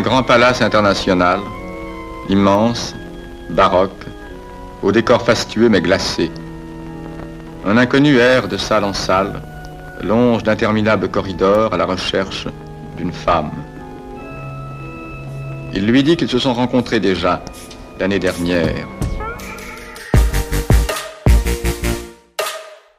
Un grand palace international, immense, baroque, au décor fastueux mais glacé. Un inconnu erre de salle en salle, longe d'interminables corridors à la recherche d'une femme. Il lui dit qu'ils se sont rencontrés déjà l'année dernière.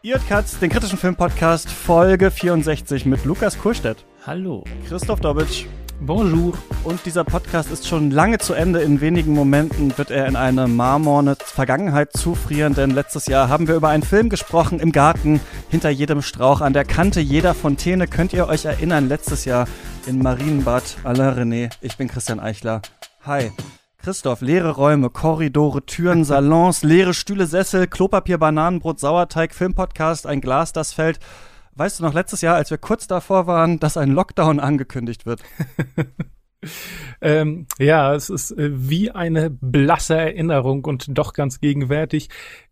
Ihr Katz, den kritischen Filmpodcast Folge 64 mit Lukas Kurstedt. Hallo. Christoph Dobitsch. Bonjour. Und dieser Podcast ist schon lange zu Ende. In wenigen Momenten wird er in eine marmorne Vergangenheit zufrieren, denn letztes Jahr haben wir über einen Film gesprochen im Garten, hinter jedem Strauch, an der Kante jeder Fontäne. Könnt ihr euch erinnern, letztes Jahr in Marienbad Alain René. Ich bin Christian Eichler. Hi. Christoph, leere Räume, Korridore, Türen, Salons, leere Stühle, Sessel, Klopapier, Bananenbrot, Sauerteig, Filmpodcast, ein Glas, das fällt. Weißt du noch, letztes Jahr, als wir kurz davor waren, dass ein Lockdown angekündigt wird? ähm, ja, es ist äh, wie eine blasse Erinnerung und doch ganz gegenwärtig.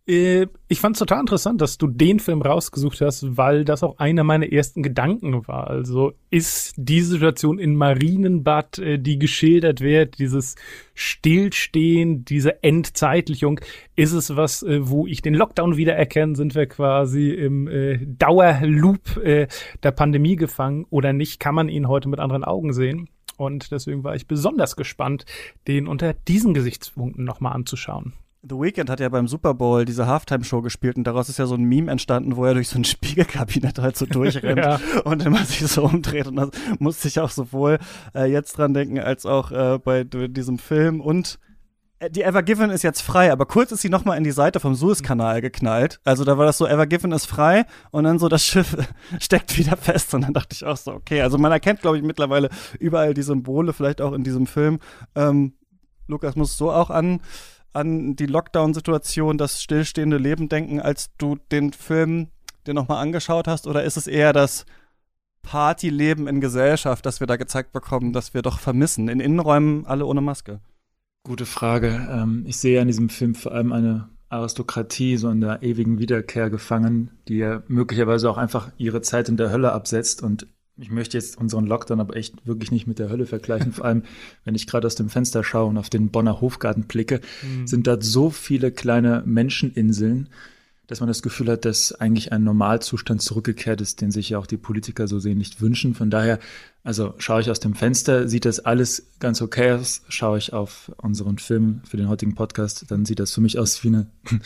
Äh, ich fand es total interessant, dass du den Film rausgesucht hast, weil das auch einer meiner ersten Gedanken war. Also ist die Situation in Marienbad, äh, die geschildert wird, dieses Stillstehen, diese Entzeitlichung, ist es was, wo ich den Lockdown wiedererkenne? Sind wir quasi im Dauerloop der Pandemie gefangen oder nicht? Kann man ihn heute mit anderen Augen sehen? Und deswegen war ich besonders gespannt, den unter diesen Gesichtspunkten nochmal anzuschauen. The Weeknd hat ja beim Super Bowl diese Halftime-Show gespielt und daraus ist ja so ein Meme entstanden, wo er durch so ein Spiegelkabinett halt so durchrennt ja. und immer sich so umdreht. Und das musste ich auch sowohl äh, jetzt dran denken, als auch äh, bei diesem Film und die Ever Given ist jetzt frei, aber kurz ist sie nochmal in die Seite vom Suezkanal geknallt. Also da war das so, Ever Given ist frei und dann so das Schiff steckt wieder fest. Und dann dachte ich auch so, okay, also man erkennt, glaube ich, mittlerweile überall die Symbole, vielleicht auch in diesem Film. Ähm, Lukas muss so auch an, an die Lockdown-Situation, das stillstehende Leben denken, als du den Film dir nochmal angeschaut hast? Oder ist es eher das Partyleben in Gesellschaft, das wir da gezeigt bekommen, das wir doch vermissen? In Innenräumen alle ohne Maske. Gute Frage. Ähm, ich sehe an diesem Film vor allem eine Aristokratie so in der ewigen Wiederkehr gefangen, die ja möglicherweise auch einfach ihre Zeit in der Hölle absetzt. Und ich möchte jetzt unseren Lockdown aber echt wirklich nicht mit der Hölle vergleichen. Vor allem, wenn ich gerade aus dem Fenster schaue und auf den Bonner Hofgarten blicke, mhm. sind da so viele kleine Menscheninseln, dass man das Gefühl hat, dass eigentlich ein Normalzustand zurückgekehrt ist, den sich ja auch die Politiker so sehen nicht wünschen. Von daher, also schaue ich aus dem Fenster, sieht das alles ganz okay aus. Schaue ich auf unseren Film für den heutigen Podcast, dann sieht das für mich aus wie eine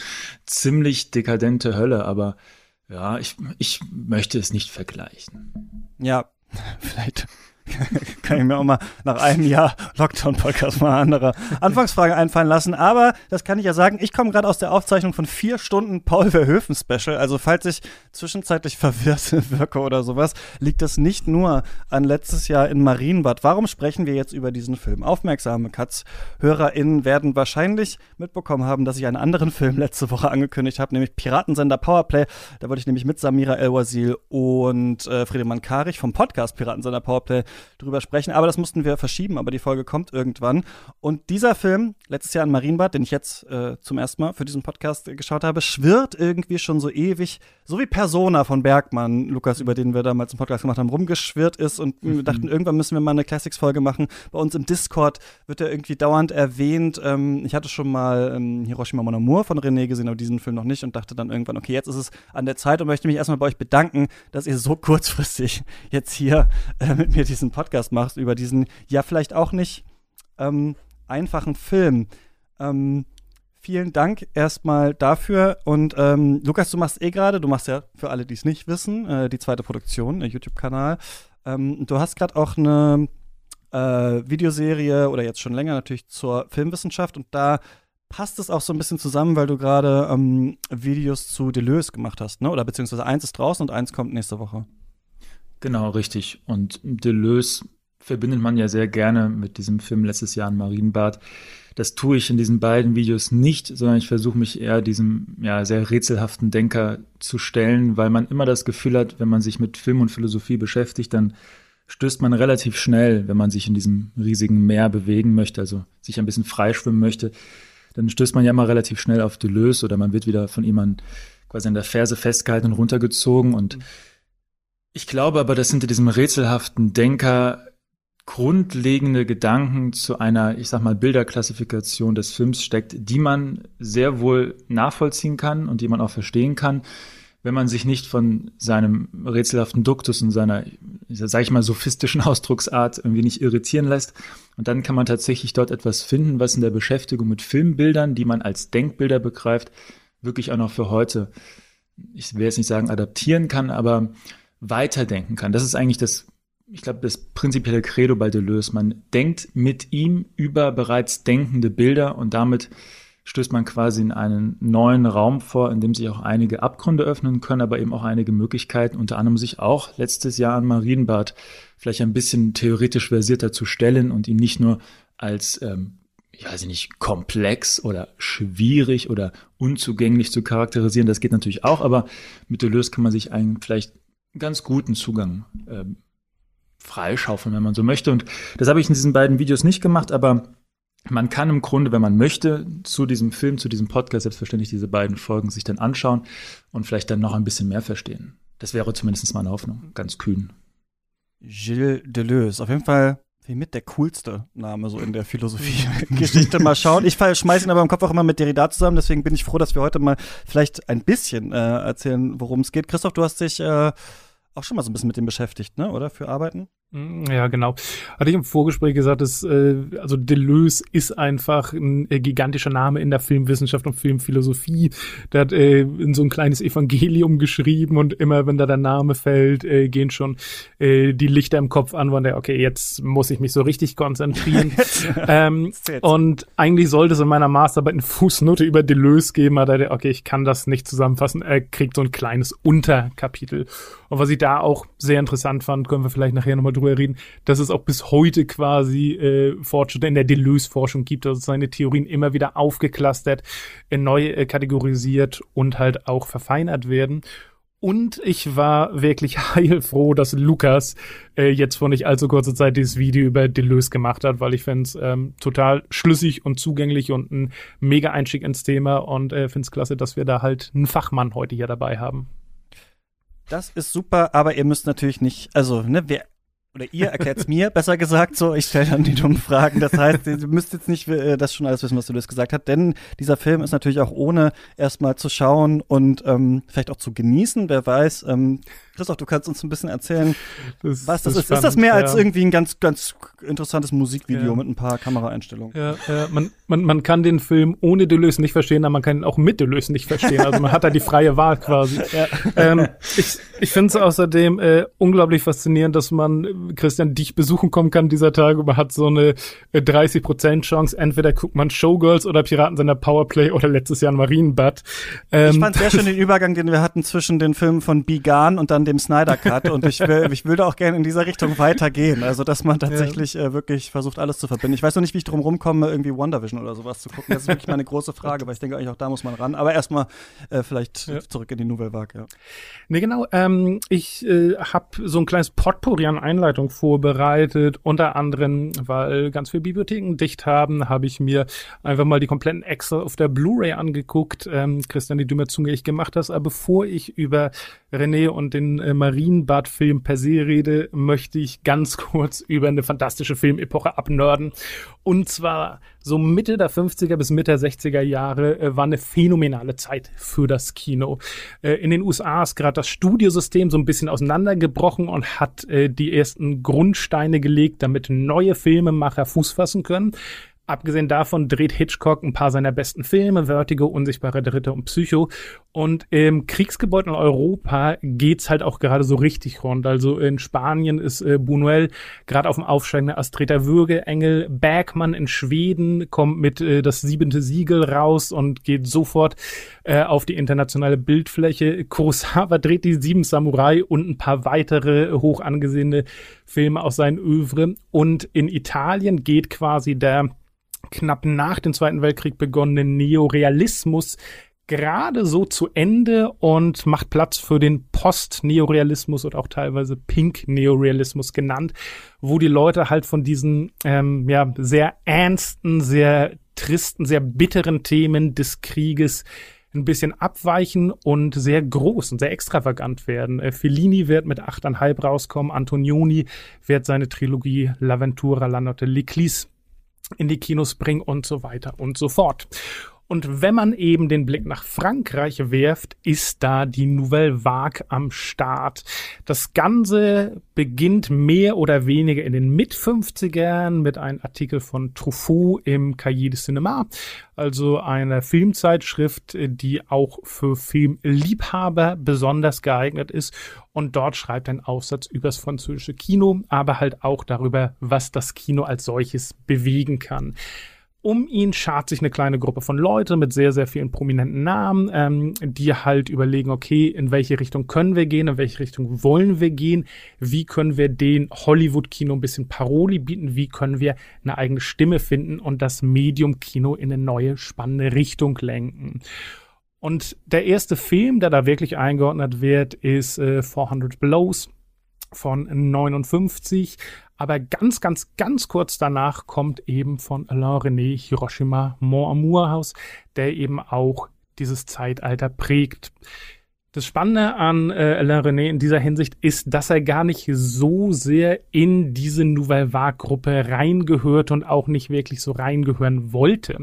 ziemlich dekadente Hölle. Aber ja, ich, ich möchte es nicht vergleichen. Ja, vielleicht kann ich mir auch mal nach einem Jahr Lockdown-Podcast mal andere Anfangsfrage einfallen lassen. Aber das kann ich ja sagen, ich komme gerade aus der Aufzeichnung von vier Stunden Paul Verhoeven-Special. Also falls ich zwischenzeitlich verwirrt wirke oder sowas, liegt das nicht nur an letztes Jahr in Marienbad. Warum sprechen wir jetzt über diesen Film? Aufmerksame Katz-HörerInnen werden wahrscheinlich mitbekommen haben, dass ich einen anderen Film letzte Woche angekündigt habe, nämlich Piratensender Powerplay. Da wollte ich nämlich mit Samira El-Wazil und äh, Friedemann Karich vom Podcast Piratensender Powerplay drüber sprechen. Aber das mussten wir verschieben, aber die Folge kommt irgendwann. Und dieser Film, letztes Jahr in Marienbad, den ich jetzt äh, zum ersten Mal für diesen Podcast äh, geschaut habe, schwirrt irgendwie schon so ewig, so wie Persona von Bergmann, Lukas, über den wir damals einen Podcast gemacht haben, rumgeschwirrt ist. Und mhm. wir dachten, irgendwann müssen wir mal eine Classics-Folge machen. Bei uns im Discord wird er irgendwie dauernd erwähnt. Ähm, ich hatte schon mal ähm, Hiroshima Mon Amour von René gesehen, aber diesen Film noch nicht und dachte dann irgendwann, okay, jetzt ist es an der Zeit und möchte mich erstmal bei euch bedanken, dass ihr so kurzfristig jetzt hier äh, mit mir diesen diesen Podcast machst über diesen, ja, vielleicht auch nicht ähm, einfachen Film. Ähm, vielen Dank erstmal dafür. Und ähm, Lukas, du machst eh gerade, du machst ja für alle, die es nicht wissen, äh, die zweite Produktion, der YouTube-Kanal. Ähm, du hast gerade auch eine äh, Videoserie oder jetzt schon länger natürlich zur Filmwissenschaft und da passt es auch so ein bisschen zusammen, weil du gerade ähm, Videos zu Deleuze gemacht hast, ne? Oder beziehungsweise eins ist draußen und eins kommt nächste Woche. Genau, richtig. Und Deleuze verbindet man ja sehr gerne mit diesem Film letztes Jahr in Marienbad. Das tue ich in diesen beiden Videos nicht, sondern ich versuche mich eher diesem ja, sehr rätselhaften Denker zu stellen, weil man immer das Gefühl hat, wenn man sich mit Film und Philosophie beschäftigt, dann stößt man relativ schnell, wenn man sich in diesem riesigen Meer bewegen möchte, also sich ein bisschen freischwimmen möchte, dann stößt man ja immer relativ schnell auf Deleuze oder man wird wieder von jemandem quasi an der Ferse festgehalten und runtergezogen und mhm ich glaube aber, dass hinter diesem rätselhaften Denker grundlegende Gedanken zu einer, ich sag mal, Bilderklassifikation des Films steckt, die man sehr wohl nachvollziehen kann und die man auch verstehen kann, wenn man sich nicht von seinem rätselhaften Duktus und seiner, sag ich mal, sophistischen Ausdrucksart irgendwie nicht irritieren lässt. Und dann kann man tatsächlich dort etwas finden, was in der Beschäftigung mit Filmbildern, die man als Denkbilder begreift, wirklich auch noch für heute, ich will jetzt nicht sagen adaptieren kann, aber weiterdenken kann. Das ist eigentlich das ich glaube, das prinzipielle Credo bei Deleuze. Man denkt mit ihm über bereits denkende Bilder und damit stößt man quasi in einen neuen Raum vor, in dem sich auch einige Abgründe öffnen können, aber eben auch einige Möglichkeiten, unter anderem sich auch letztes Jahr an Marienbad vielleicht ein bisschen theoretisch versierter zu stellen und ihn nicht nur als, ähm, ich weiß nicht, komplex oder schwierig oder unzugänglich zu charakterisieren. Das geht natürlich auch, aber mit Deleuze kann man sich einen vielleicht ganz guten Zugang ähm, freischaufeln, wenn man so möchte. Und das habe ich in diesen beiden Videos nicht gemacht, aber man kann im Grunde, wenn man möchte, zu diesem Film, zu diesem Podcast selbstverständlich diese beiden Folgen sich dann anschauen und vielleicht dann noch ein bisschen mehr verstehen. Das wäre zumindest meine Hoffnung, ganz kühn. Gilles Deleuze, auf jeden Fall wie mit der coolste Name so in der Philosophie-Geschichte. mal schauen. Ich schmeiße ihn aber im Kopf auch immer mit Derrida zusammen, deswegen bin ich froh, dass wir heute mal vielleicht ein bisschen äh, erzählen, worum es geht. Christoph, du hast dich äh, auch schon mal so ein bisschen mit dem beschäftigt, ne? Oder für Arbeiten? Mm, ja, genau. Hatte ich im Vorgespräch gesagt, dass äh, also Deleuze ist einfach ein äh, gigantischer Name in der Filmwissenschaft und Filmphilosophie. Der hat äh, in so ein kleines Evangelium geschrieben und immer, wenn da der Name fällt, äh, gehen schon äh, die Lichter im Kopf an, weil der, okay, jetzt muss ich mich so richtig konzentrieren. ähm, und eigentlich sollte es in meiner Masterarbeit eine Fußnote über Deleuze geben, aber der, okay, ich kann das nicht zusammenfassen. Er kriegt so ein kleines Unterkapitel. Und was ich da auch sehr interessant fand, können wir vielleicht nachher nochmal drüber reden, dass es auch bis heute quasi äh, Fortschritte in der Deleuze-Forschung gibt, also seine Theorien immer wieder aufgeklustert, äh, neu äh, kategorisiert und halt auch verfeinert werden. Und ich war wirklich heilfroh, dass Lukas äh, jetzt vor nicht allzu kurzer Zeit dieses Video über Deleuze gemacht hat, weil ich finde es ähm, total schlüssig und zugänglich und ein mega Einstieg ins Thema und äh, finde es klasse, dass wir da halt einen Fachmann heute hier dabei haben. Das ist super, aber ihr müsst natürlich nicht, also, ne, wer, oder ihr erklärt es mir, besser gesagt, so, ich stelle dann die dummen Fragen. Das heißt, ihr müsst jetzt nicht äh, das schon alles wissen, was du das gesagt hast, denn dieser Film ist natürlich auch ohne erstmal zu schauen und ähm, vielleicht auch zu genießen, wer weiß, ähm, Christoph, du kannst uns ein bisschen erzählen, das, was das, das ist. Spannend, ist das mehr ja. als irgendwie ein ganz, ganz interessantes Musikvideo ja. mit ein paar Kameraeinstellungen? Ja, ja. Man, man, man kann den Film ohne Deleuze nicht verstehen, aber man kann ihn auch mit Deleuze nicht verstehen. Also man hat da die freie Wahl quasi. Ähm, ich ich finde es außerdem äh, unglaublich faszinierend, dass man Christian dich besuchen kommen kann dieser Tage. Man hat so eine äh, 30% Chance. Entweder guckt man Showgirls oder Piraten seiner Powerplay oder letztes Jahr ein Marienbad. Ähm, ich fand sehr schön den Übergang, den wir hatten zwischen den Filmen von Bigan und dann an dem Snyder Cut und ich, will, ich würde auch gerne in dieser Richtung weitergehen. Also, dass man tatsächlich ja. äh, wirklich versucht, alles zu verbinden. Ich weiß noch nicht, wie ich drum rumkomme, irgendwie WandaVision oder sowas zu gucken. Das ist wirklich meine große Frage, weil ich denke eigentlich auch da muss man ran. Aber erstmal äh, vielleicht ja. zurück in die Nouvelle Vague, ja. Nee, genau. Ähm, ich äh, habe so ein kleines Potpourri an Einleitung vorbereitet. Unter anderem, weil ganz viele Bibliotheken dicht haben, habe ich mir einfach mal die kompletten Excel auf der Blu-ray angeguckt. Ähm, Christian, die du mir zugänglich gemacht hast. Aber bevor ich über René und den äh, Marienbad-Film per se rede, möchte ich ganz kurz über eine fantastische Filmepoche abnörden. Und zwar so Mitte der 50er bis Mitte der 60er Jahre äh, war eine phänomenale Zeit für das Kino. Äh, in den USA ist gerade das Studiosystem so ein bisschen auseinandergebrochen und hat äh, die ersten Grundsteine gelegt, damit neue Filmemacher Fuß fassen können. Abgesehen davon dreht Hitchcock ein paar seiner besten Filme, Vertigo, Unsichtbare Dritte und Psycho. Und im kriegsgebeuteten Europa geht's halt auch gerade so richtig rund. Also in Spanien ist äh, Buñuel gerade auf dem aufsteigenden Astreta Würge. Engel Bergmann in Schweden kommt mit äh, das siebente Siegel raus und geht sofort äh, auf die internationale Bildfläche. Kurosawa dreht die Sieben Samurai und ein paar weitere hoch angesehene Filme aus seinen Övre. Und in Italien geht quasi der knapp nach dem Zweiten Weltkrieg begonnenen Neorealismus gerade so zu Ende und macht Platz für den Post-Neorealismus und auch teilweise Pink-Neorealismus genannt, wo die Leute halt von diesen ähm, ja, sehr ernsten, sehr tristen, sehr bitteren Themen des Krieges ein bisschen abweichen und sehr groß und sehr extravagant werden. Äh, Fellini wird mit 8,5 rauskommen, Antonioni wird seine Trilogie L'Aventura, La Notte L'Eclisse in die Kinos bringen und so weiter und so fort. Und wenn man eben den Blick nach Frankreich werft, ist da die Nouvelle Vague am Start. Das Ganze beginnt mehr oder weniger in den Mit-50ern mit einem Artikel von Truffaut im Cahiers de Cinéma, also einer Filmzeitschrift, die auch für Filmliebhaber besonders geeignet ist. Und dort schreibt ein Aufsatz übers französische Kino, aber halt auch darüber, was das Kino als solches bewegen kann. Um ihn schart sich eine kleine Gruppe von Leuten mit sehr, sehr vielen prominenten Namen, ähm, die halt überlegen, okay, in welche Richtung können wir gehen, in welche Richtung wollen wir gehen, wie können wir den Hollywood-Kino ein bisschen Paroli bieten, wie können wir eine eigene Stimme finden und das Medium-Kino in eine neue, spannende Richtung lenken. Und der erste Film, der da wirklich eingeordnet wird, ist äh, 400 Blows von 59. Aber ganz, ganz, ganz kurz danach kommt eben von Alain René Hiroshima Mon Amour Haus, der eben auch dieses Zeitalter prägt. Das Spannende an äh, Alain René in dieser Hinsicht ist, dass er gar nicht so sehr in diese Nouvelle Vague-Gruppe reingehört und auch nicht wirklich so reingehören wollte.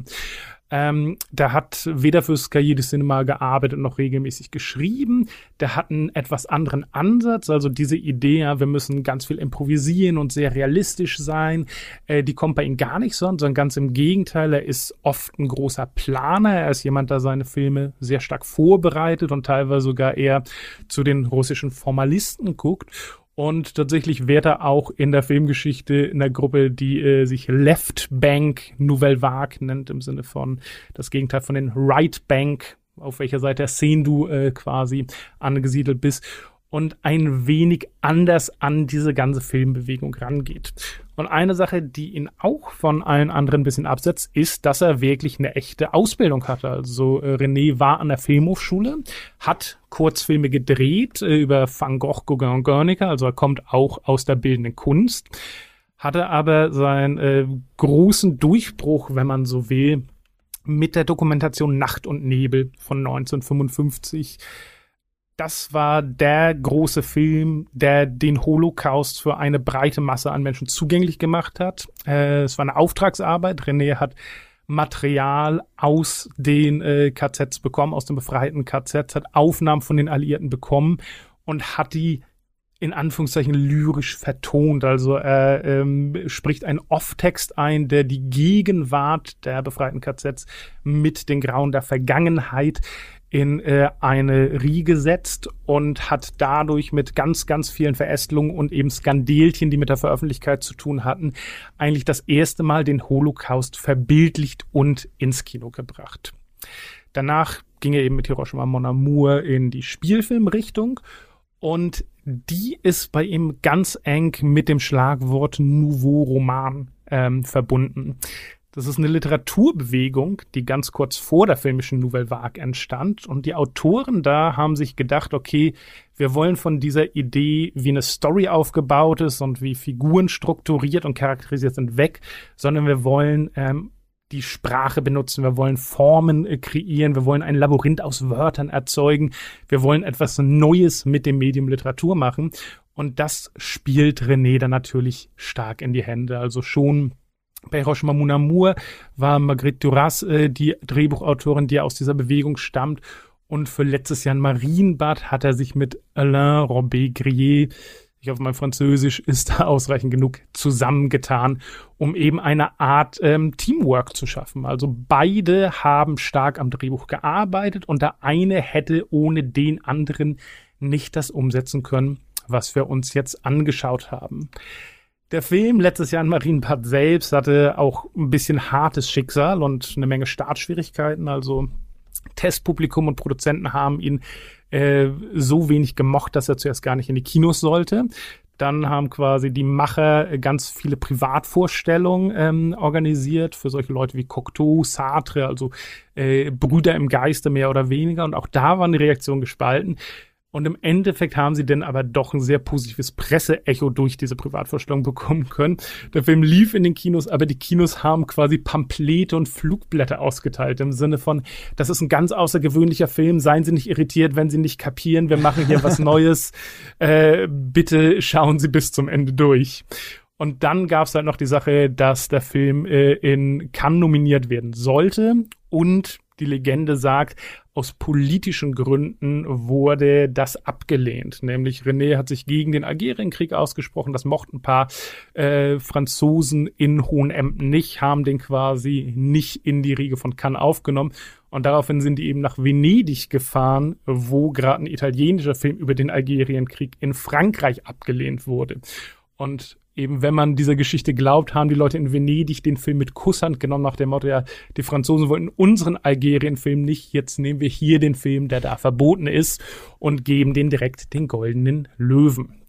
Ähm, der hat weder fürs Cahiers de Cinema gearbeitet noch regelmäßig geschrieben. Der hat einen etwas anderen Ansatz. Also diese Idee, wir müssen ganz viel improvisieren und sehr realistisch sein, äh, die kommt bei ihm gar nicht so, sondern ganz im Gegenteil. Er ist oft ein großer Planer. Er ist jemand, der seine Filme sehr stark vorbereitet und teilweise sogar eher zu den russischen Formalisten guckt. Und tatsächlich wird er auch in der Filmgeschichte in der Gruppe, die äh, sich Left Bank Nouvelle Vague nennt, im Sinne von das Gegenteil von den Right Bank, auf welcher Seite der Szene du äh, quasi angesiedelt bist und ein wenig anders an diese ganze Filmbewegung rangeht. Und eine Sache, die ihn auch von allen anderen ein bisschen absetzt, ist, dass er wirklich eine echte Ausbildung hatte. Also äh, René war an der Filmhochschule, hat Kurzfilme gedreht äh, über Van Gogh, Gauguin und Guernica, also er kommt auch aus der bildenden Kunst, hatte aber seinen äh, großen Durchbruch, wenn man so will, mit der Dokumentation Nacht und Nebel von 1955 das war der große Film, der den Holocaust für eine breite Masse an Menschen zugänglich gemacht hat. Äh, es war eine Auftragsarbeit. René hat Material aus den äh, KZs bekommen, aus den befreiten KZs, hat Aufnahmen von den Alliierten bekommen und hat die in Anführungszeichen lyrisch vertont. Also er ähm, spricht einen Off-Text ein, der die Gegenwart der befreiten KZs mit den Grauen der Vergangenheit in äh, eine Riege setzt und hat dadurch mit ganz, ganz vielen Verästelungen und eben Skandelchen, die mit der Veröffentlichkeit zu tun hatten, eigentlich das erste Mal den Holocaust verbildlicht und ins Kino gebracht. Danach ging er eben mit Hiroshima Mon Amour in die Spielfilmrichtung und die ist bei ihm ganz eng mit dem Schlagwort Nouveau Roman ähm, verbunden. Das ist eine Literaturbewegung, die ganz kurz vor der filmischen Nouvelle Vague entstand. Und die Autoren da haben sich gedacht, okay, wir wollen von dieser Idee, wie eine Story aufgebaut ist und wie Figuren strukturiert und charakterisiert sind, weg, sondern wir wollen ähm, die Sprache benutzen, wir wollen Formen äh, kreieren, wir wollen ein Labyrinth aus Wörtern erzeugen, wir wollen etwas Neues mit dem Medium Literatur machen. Und das spielt René dann natürlich stark in die Hände. Also schon bei Hiroshima Mon Amour war Marguerite Duras äh, die Drehbuchautorin, die aus dieser Bewegung stammt. Und für letztes Jahr in Marienbad hat er sich mit Alain Robbe-Grier, ich hoffe, mein Französisch ist da ausreichend genug, zusammengetan, um eben eine Art ähm, Teamwork zu schaffen. Also beide haben stark am Drehbuch gearbeitet und der eine hätte ohne den anderen nicht das umsetzen können, was wir uns jetzt angeschaut haben. Der Film letztes Jahr in Marienbad selbst hatte auch ein bisschen hartes Schicksal und eine Menge Startschwierigkeiten. Also Testpublikum und Produzenten haben ihn äh, so wenig gemocht, dass er zuerst gar nicht in die Kinos sollte. Dann haben quasi die Macher ganz viele Privatvorstellungen ähm, organisiert für solche Leute wie Cocteau, Sartre, also äh, Brüder im Geiste mehr oder weniger. Und auch da war eine Reaktion gespalten. Und im Endeffekt haben sie dann aber doch ein sehr positives Presseecho durch diese Privatvorstellung bekommen können. Der Film lief in den Kinos, aber die Kinos haben quasi Pamphlete und Flugblätter ausgeteilt im Sinne von, das ist ein ganz außergewöhnlicher Film, seien Sie nicht irritiert, wenn Sie nicht kapieren, wir machen hier was Neues. Äh, bitte schauen Sie bis zum Ende durch. Und dann gab es halt noch die Sache, dass der Film äh, in Cannes nominiert werden sollte und die Legende sagt, aus politischen Gründen wurde das abgelehnt. Nämlich René hat sich gegen den Algerienkrieg ausgesprochen. Das mochten ein paar äh, Franzosen in Hohenemden nicht, haben den quasi nicht in die Riege von Cannes aufgenommen. Und daraufhin sind die eben nach Venedig gefahren, wo gerade ein italienischer Film über den Algerienkrieg in Frankreich abgelehnt wurde. Und eben, wenn man dieser Geschichte glaubt, haben die Leute in Venedig den Film mit Kusshand genommen, nach dem Motto, ja, die Franzosen wollten unseren Algerien-Film nicht, jetzt nehmen wir hier den Film, der da verboten ist, und geben den direkt den goldenen Löwen.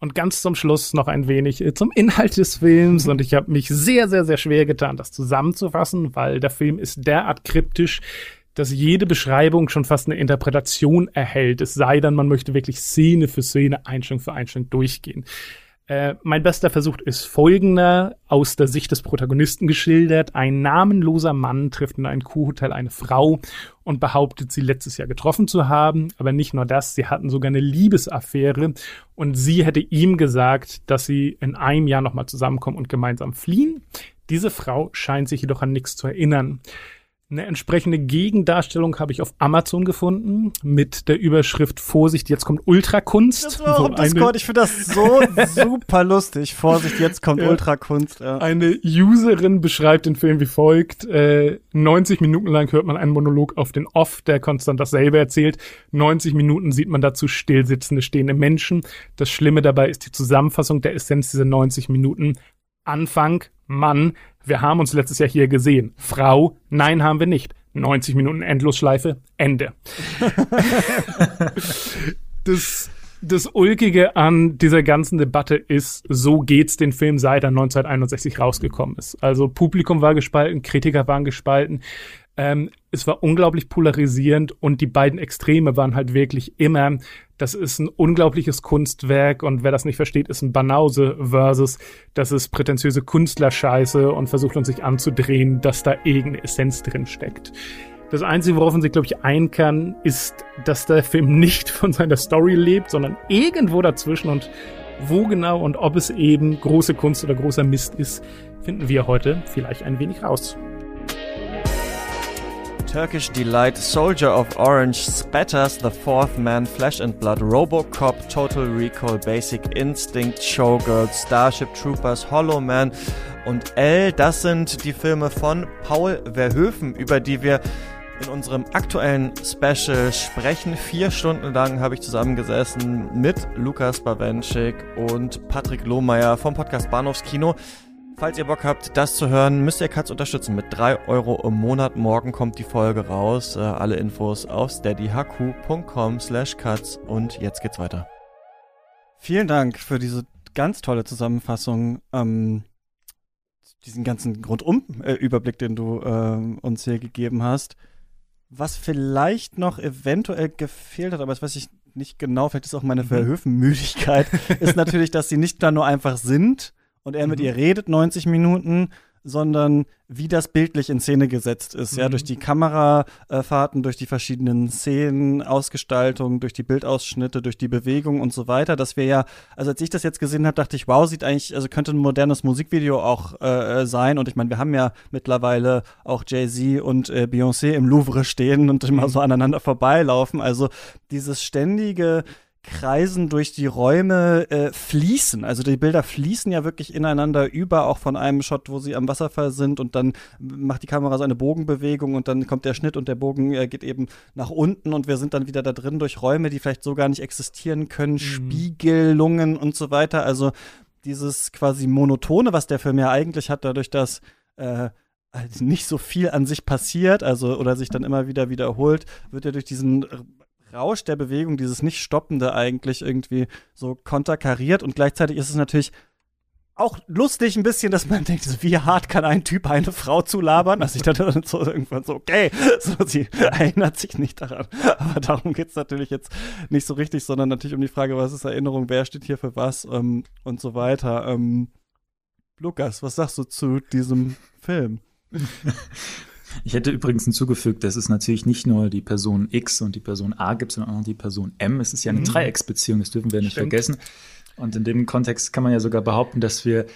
Und ganz zum Schluss noch ein wenig äh, zum Inhalt des Films. Und ich habe mich sehr, sehr, sehr schwer getan, das zusammenzufassen, weil der Film ist derart kryptisch, dass jede Beschreibung schon fast eine Interpretation erhält. Es sei denn, man möchte wirklich Szene für Szene, Einstellung für Einstellung durchgehen. Äh, mein bester Versuch ist folgender, aus der Sicht des Protagonisten geschildert. Ein namenloser Mann trifft in einem Kuhhotel eine Frau und behauptet, sie letztes Jahr getroffen zu haben. Aber nicht nur das, sie hatten sogar eine Liebesaffäre und sie hätte ihm gesagt, dass sie in einem Jahr nochmal zusammenkommen und gemeinsam fliehen. Diese Frau scheint sich jedoch an nichts zu erinnern. Eine entsprechende Gegendarstellung habe ich auf Amazon gefunden mit der Überschrift Vorsicht, jetzt kommt Ultrakunst. Das war auch im Discord, ich finde das so super lustig. Vorsicht, jetzt kommt ja. Ultrakunst. Ja. Eine Userin beschreibt den Film wie folgt. Äh, 90 Minuten lang hört man einen Monolog auf den Off, der konstant dasselbe erzählt. 90 Minuten sieht man dazu stillsitzende, stehende Menschen. Das Schlimme dabei ist die Zusammenfassung der Essenz dieser 90 Minuten. Anfang, Mann, wir haben uns letztes Jahr hier gesehen. Frau, nein, haben wir nicht. 90 Minuten Endlosschleife, Ende. das, das Ulkige an dieser ganzen Debatte ist, so geht's den Film seit er 1961 rausgekommen ist. Also Publikum war gespalten, Kritiker waren gespalten. Ähm, es war unglaublich polarisierend und die beiden Extreme waren halt wirklich immer, das ist ein unglaubliches Kunstwerk und wer das nicht versteht, ist ein Banause versus das ist prätentiöse Künstlerscheiße und versucht uns sich anzudrehen, dass da irgendeine Essenz drin steckt. Das Einzige, worauf man sich, glaube ich, ein kann, ist, dass der Film nicht von seiner Story lebt, sondern irgendwo dazwischen und wo genau und ob es eben große Kunst oder großer Mist ist, finden wir heute vielleicht ein wenig raus. Turkish Delight, Soldier of Orange, Spatters, The Fourth Man, Flesh and Blood, Robocop, Total Recall, Basic Instinct, Showgirls, Starship Troopers, Hollow Man und L. Das sind die Filme von Paul Verhoeven, über die wir in unserem aktuellen Special sprechen. Vier Stunden lang habe ich zusammengesessen mit Lukas Bawenschik und Patrick Lohmeier vom Podcast Bahnhofskino. Falls ihr Bock habt, das zu hören, müsst ihr Katz unterstützen mit 3 Euro im Monat. Morgen kommt die Folge raus. Äh, alle Infos auf steadyhq.com slash cuts und jetzt geht's weiter. Vielen Dank für diese ganz tolle Zusammenfassung, ähm, diesen ganzen Rundum-Überblick, den du äh, uns hier gegeben hast. Was vielleicht noch eventuell gefehlt hat, aber das weiß ich nicht genau, vielleicht ist auch meine mhm. Verhöfenmüdigkeit, ist natürlich, dass sie nicht da nur einfach sind, und er mit mhm. ihr redet 90 Minuten, sondern wie das bildlich in Szene gesetzt ist, mhm. ja, durch die Kamerafahrten, durch die verschiedenen Szenen, Ausgestaltung, durch die Bildausschnitte, durch die Bewegung und so weiter, dass wir ja, also als ich das jetzt gesehen habe, dachte ich, wow, sieht eigentlich, also könnte ein modernes Musikvideo auch äh, sein und ich meine, wir haben ja mittlerweile auch Jay-Z und äh, Beyoncé im Louvre stehen und immer mhm. so aneinander vorbeilaufen, also dieses ständige kreisen durch die Räume, äh, fließen. Also die Bilder fließen ja wirklich ineinander über, auch von einem Shot, wo sie am Wasserfall sind und dann macht die Kamera so eine Bogenbewegung und dann kommt der Schnitt und der Bogen äh, geht eben nach unten und wir sind dann wieder da drin durch Räume, die vielleicht so gar nicht existieren können, mhm. Spiegelungen und so weiter. Also dieses quasi monotone, was der Film ja eigentlich hat, dadurch, dass äh, nicht so viel an sich passiert, also oder sich dann immer wieder wiederholt, wird er durch diesen Rausch der Bewegung, dieses nicht stoppende eigentlich irgendwie so konterkariert und gleichzeitig ist es natürlich auch lustig ein bisschen, dass man denkt, wie hart kann ein Typ eine Frau zulabern? Also ich dachte dann so irgendwann so, okay, so, sie erinnert sich nicht daran. Aber darum geht's natürlich jetzt nicht so richtig, sondern natürlich um die Frage, was ist Erinnerung, wer steht hier für was ähm, und so weiter. Ähm, Lukas, was sagst du zu diesem Film? Ich hätte übrigens hinzugefügt, dass es natürlich nicht nur die Person X und die Person A gibt, sondern auch die Person M. Es ist ja eine mhm. Dreiecksbeziehung, das dürfen wir nicht Stimmt. vergessen. Und in dem Kontext kann man ja sogar behaupten, dass wir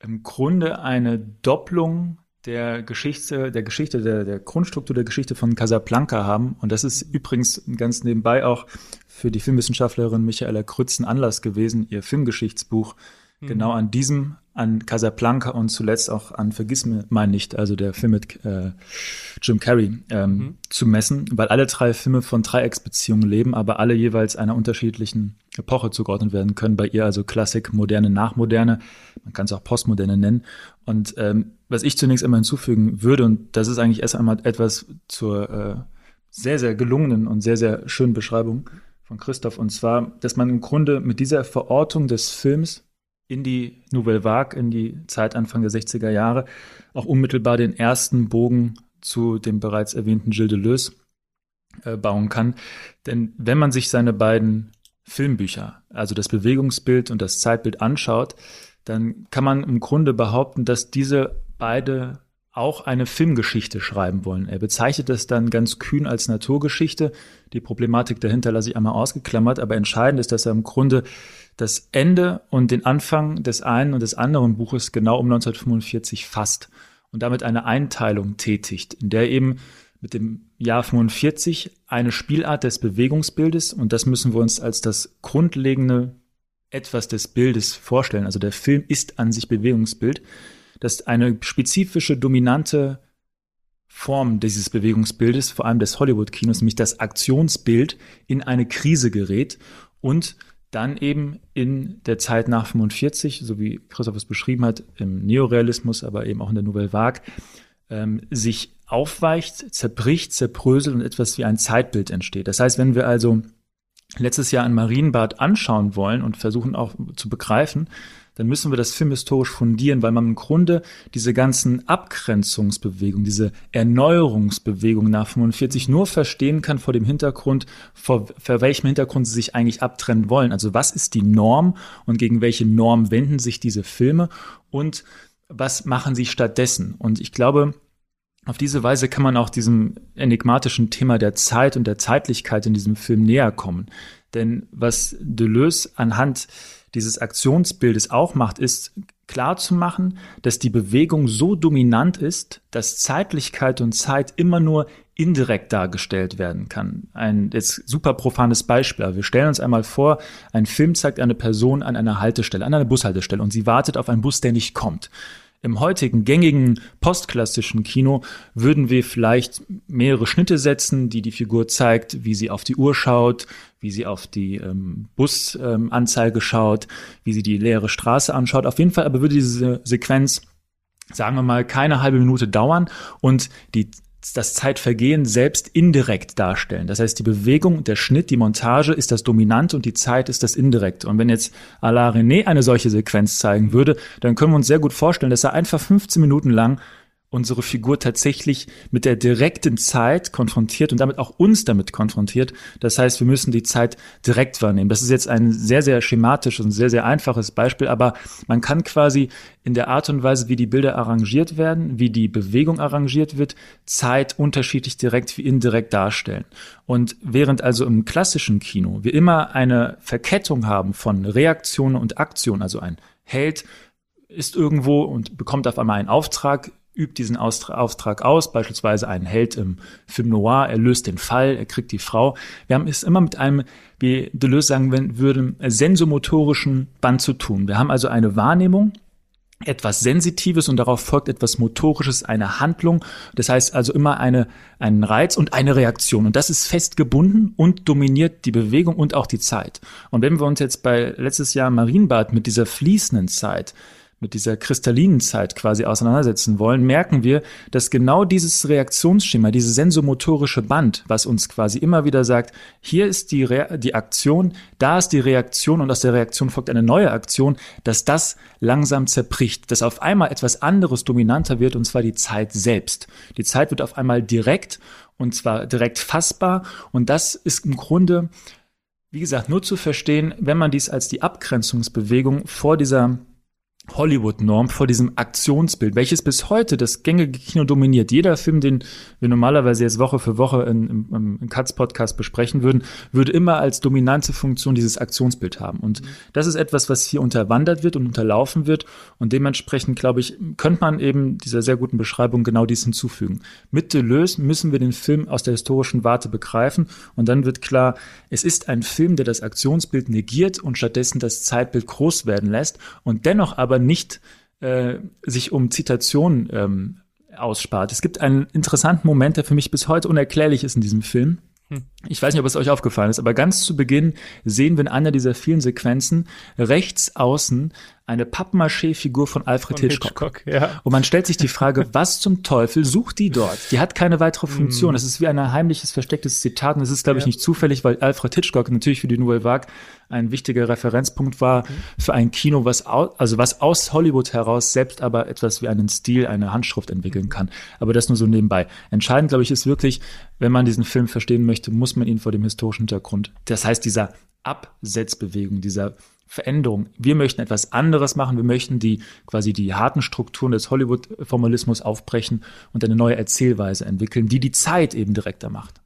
im Grunde eine Doppelung der Geschichte, der Geschichte, der, der Grundstruktur der Geschichte von Casablanca haben. Und das ist übrigens ganz nebenbei auch für die Filmwissenschaftlerin Michaela Krützen Anlass gewesen, ihr Filmgeschichtsbuch mhm. genau an diesem an Casablanca und zuletzt auch an Vergiss mir mein nicht, also der Film mit äh, Jim Carrey, ähm, mhm. zu messen, weil alle drei Filme von Dreiecksbeziehungen leben, aber alle jeweils einer unterschiedlichen Epoche zugeordnet werden können. Bei ihr also Klassik, Moderne, Nachmoderne, man kann es auch Postmoderne nennen. Und ähm, was ich zunächst einmal hinzufügen würde, und das ist eigentlich erst einmal etwas zur äh, sehr, sehr gelungenen und sehr, sehr schönen Beschreibung von Christoph, und zwar, dass man im Grunde mit dieser Verortung des Films in die Nouvelle Vague, in die Zeit Anfang der 60er Jahre, auch unmittelbar den ersten Bogen zu dem bereits erwähnten Gilles Deleuze äh, bauen kann. Denn wenn man sich seine beiden Filmbücher, also das Bewegungsbild und das Zeitbild anschaut, dann kann man im Grunde behaupten, dass diese beide auch eine Filmgeschichte schreiben wollen. Er bezeichnet das dann ganz kühn als Naturgeschichte. Die Problematik dahinter lasse ich einmal ausgeklammert, aber entscheidend ist, dass er im Grunde das Ende und den Anfang des einen und des anderen Buches genau um 1945 fasst und damit eine Einteilung tätigt, in der eben mit dem Jahr 45 eine Spielart des Bewegungsbildes und das müssen wir uns als das grundlegende etwas des Bildes vorstellen. Also der Film ist an sich Bewegungsbild, dass eine spezifische dominante Form dieses Bewegungsbildes, vor allem des Hollywood-Kinos, nämlich das Aktionsbild, in eine Krise gerät und dann eben in der Zeit nach 45, so wie Christoph es beschrieben hat, im Neorealismus, aber eben auch in der Nouvelle Vague, ähm, sich aufweicht, zerbricht, zerbröselt und etwas wie ein Zeitbild entsteht. Das heißt, wenn wir also letztes Jahr ein Marienbad anschauen wollen und versuchen auch zu begreifen, dann müssen wir das filmhistorisch fundieren, weil man im Grunde diese ganzen Abgrenzungsbewegungen, diese Erneuerungsbewegungen nach 45 nur verstehen kann vor dem Hintergrund, vor, vor welchem Hintergrund sie sich eigentlich abtrennen wollen. Also was ist die Norm und gegen welche Norm wenden sich diese Filme und was machen sie stattdessen? Und ich glaube, auf diese Weise kann man auch diesem enigmatischen Thema der Zeit und der Zeitlichkeit in diesem Film näher kommen. Denn was Deleuze anhand dieses Aktionsbildes auch macht, ist klar zu machen, dass die Bewegung so dominant ist, dass Zeitlichkeit und Zeit immer nur indirekt dargestellt werden kann. Ein jetzt super profanes Beispiel. Wir stellen uns einmal vor, ein Film zeigt eine Person an einer Haltestelle, an einer Bushaltestelle und sie wartet auf einen Bus, der nicht kommt. Im heutigen gängigen postklassischen Kino würden wir vielleicht mehrere Schnitte setzen, die die Figur zeigt, wie sie auf die Uhr schaut, wie sie auf die ähm, Busanzeige ähm, schaut, wie sie die leere Straße anschaut. Auf jeden Fall aber würde diese Sequenz, sagen wir mal, keine halbe Minute dauern und die das Zeitvergehen selbst indirekt darstellen. Das heißt, die Bewegung, der Schnitt, die Montage ist das Dominante und die Zeit ist das Indirekte. Und wenn jetzt Alain René eine solche Sequenz zeigen würde, dann können wir uns sehr gut vorstellen, dass er einfach 15 Minuten lang unsere Figur tatsächlich mit der direkten Zeit konfrontiert und damit auch uns damit konfrontiert. Das heißt, wir müssen die Zeit direkt wahrnehmen. Das ist jetzt ein sehr, sehr schematisches und sehr, sehr einfaches Beispiel, aber man kann quasi in der Art und Weise, wie die Bilder arrangiert werden, wie die Bewegung arrangiert wird, Zeit unterschiedlich direkt wie indirekt darstellen. Und während also im klassischen Kino wir immer eine Verkettung haben von Reaktionen und Aktionen, also ein Held ist irgendwo und bekommt auf einmal einen Auftrag, übt diesen Auftrag aus, beispielsweise ein Held im Film Noir, er löst den Fall, er kriegt die Frau. Wir haben es immer mit einem, wie Deleuze sagen würde, sensomotorischen Band zu tun. Wir haben also eine Wahrnehmung, etwas Sensitives und darauf folgt etwas Motorisches, eine Handlung. Das heißt also immer eine, einen Reiz und eine Reaktion. Und das ist fest gebunden und dominiert die Bewegung und auch die Zeit. Und wenn wir uns jetzt bei letztes Jahr Marienbad mit dieser fließenden Zeit mit dieser kristallinen Zeit quasi auseinandersetzen wollen, merken wir, dass genau dieses Reaktionsschema, dieses sensomotorische Band, was uns quasi immer wieder sagt, hier ist die, Re die Aktion, da ist die Reaktion und aus der Reaktion folgt eine neue Aktion, dass das langsam zerbricht, dass auf einmal etwas anderes dominanter wird und zwar die Zeit selbst. Die Zeit wird auf einmal direkt und zwar direkt fassbar und das ist im Grunde wie gesagt, nur zu verstehen, wenn man dies als die Abgrenzungsbewegung vor dieser Hollywood-Norm vor diesem Aktionsbild, welches bis heute das gängige Kino dominiert. Jeder Film, den wir normalerweise jetzt Woche für Woche in, im, im Katz-Podcast besprechen würden, würde immer als dominante Funktion dieses Aktionsbild haben. Und mhm. das ist etwas, was hier unterwandert wird und unterlaufen wird. Und dementsprechend, glaube ich, könnte man eben dieser sehr guten Beschreibung genau dies hinzufügen. Mit Deleuze müssen wir den Film aus der historischen Warte begreifen. Und dann wird klar, es ist ein Film, der das Aktionsbild negiert und stattdessen das Zeitbild groß werden lässt und dennoch aber aber nicht äh, sich um Zitationen ähm, ausspart. Es gibt einen interessanten Moment, der für mich bis heute unerklärlich ist in diesem Film. Hm. Ich weiß nicht, ob es euch aufgefallen ist, aber ganz zu Beginn sehen wir in einer dieser vielen Sequenzen rechts außen eine Pappmaché-Figur von Alfred von Hitchcock. Hitchcock ja. Und man stellt sich die Frage, was zum Teufel sucht die dort? Die hat keine weitere Funktion. Es mm. ist wie ein heimliches, verstecktes Zitat. Und es ist, glaube ich, nicht zufällig, weil Alfred Hitchcock natürlich für die Nouvelle Vague ein wichtiger Referenzpunkt war mhm. für ein Kino, was aus, also was aus Hollywood heraus selbst aber etwas wie einen Stil, eine Handschrift entwickeln kann. Aber das nur so nebenbei. Entscheidend, glaube ich, ist wirklich, wenn man diesen Film verstehen möchte, muss man ihn vor dem historischen Hintergrund, das heißt dieser Absetzbewegung, dieser Veränderung. Wir möchten etwas anderes machen. Wir möchten die quasi die harten Strukturen des Hollywood-Formalismus aufbrechen und eine neue Erzählweise entwickeln, die die Zeit eben direkter macht.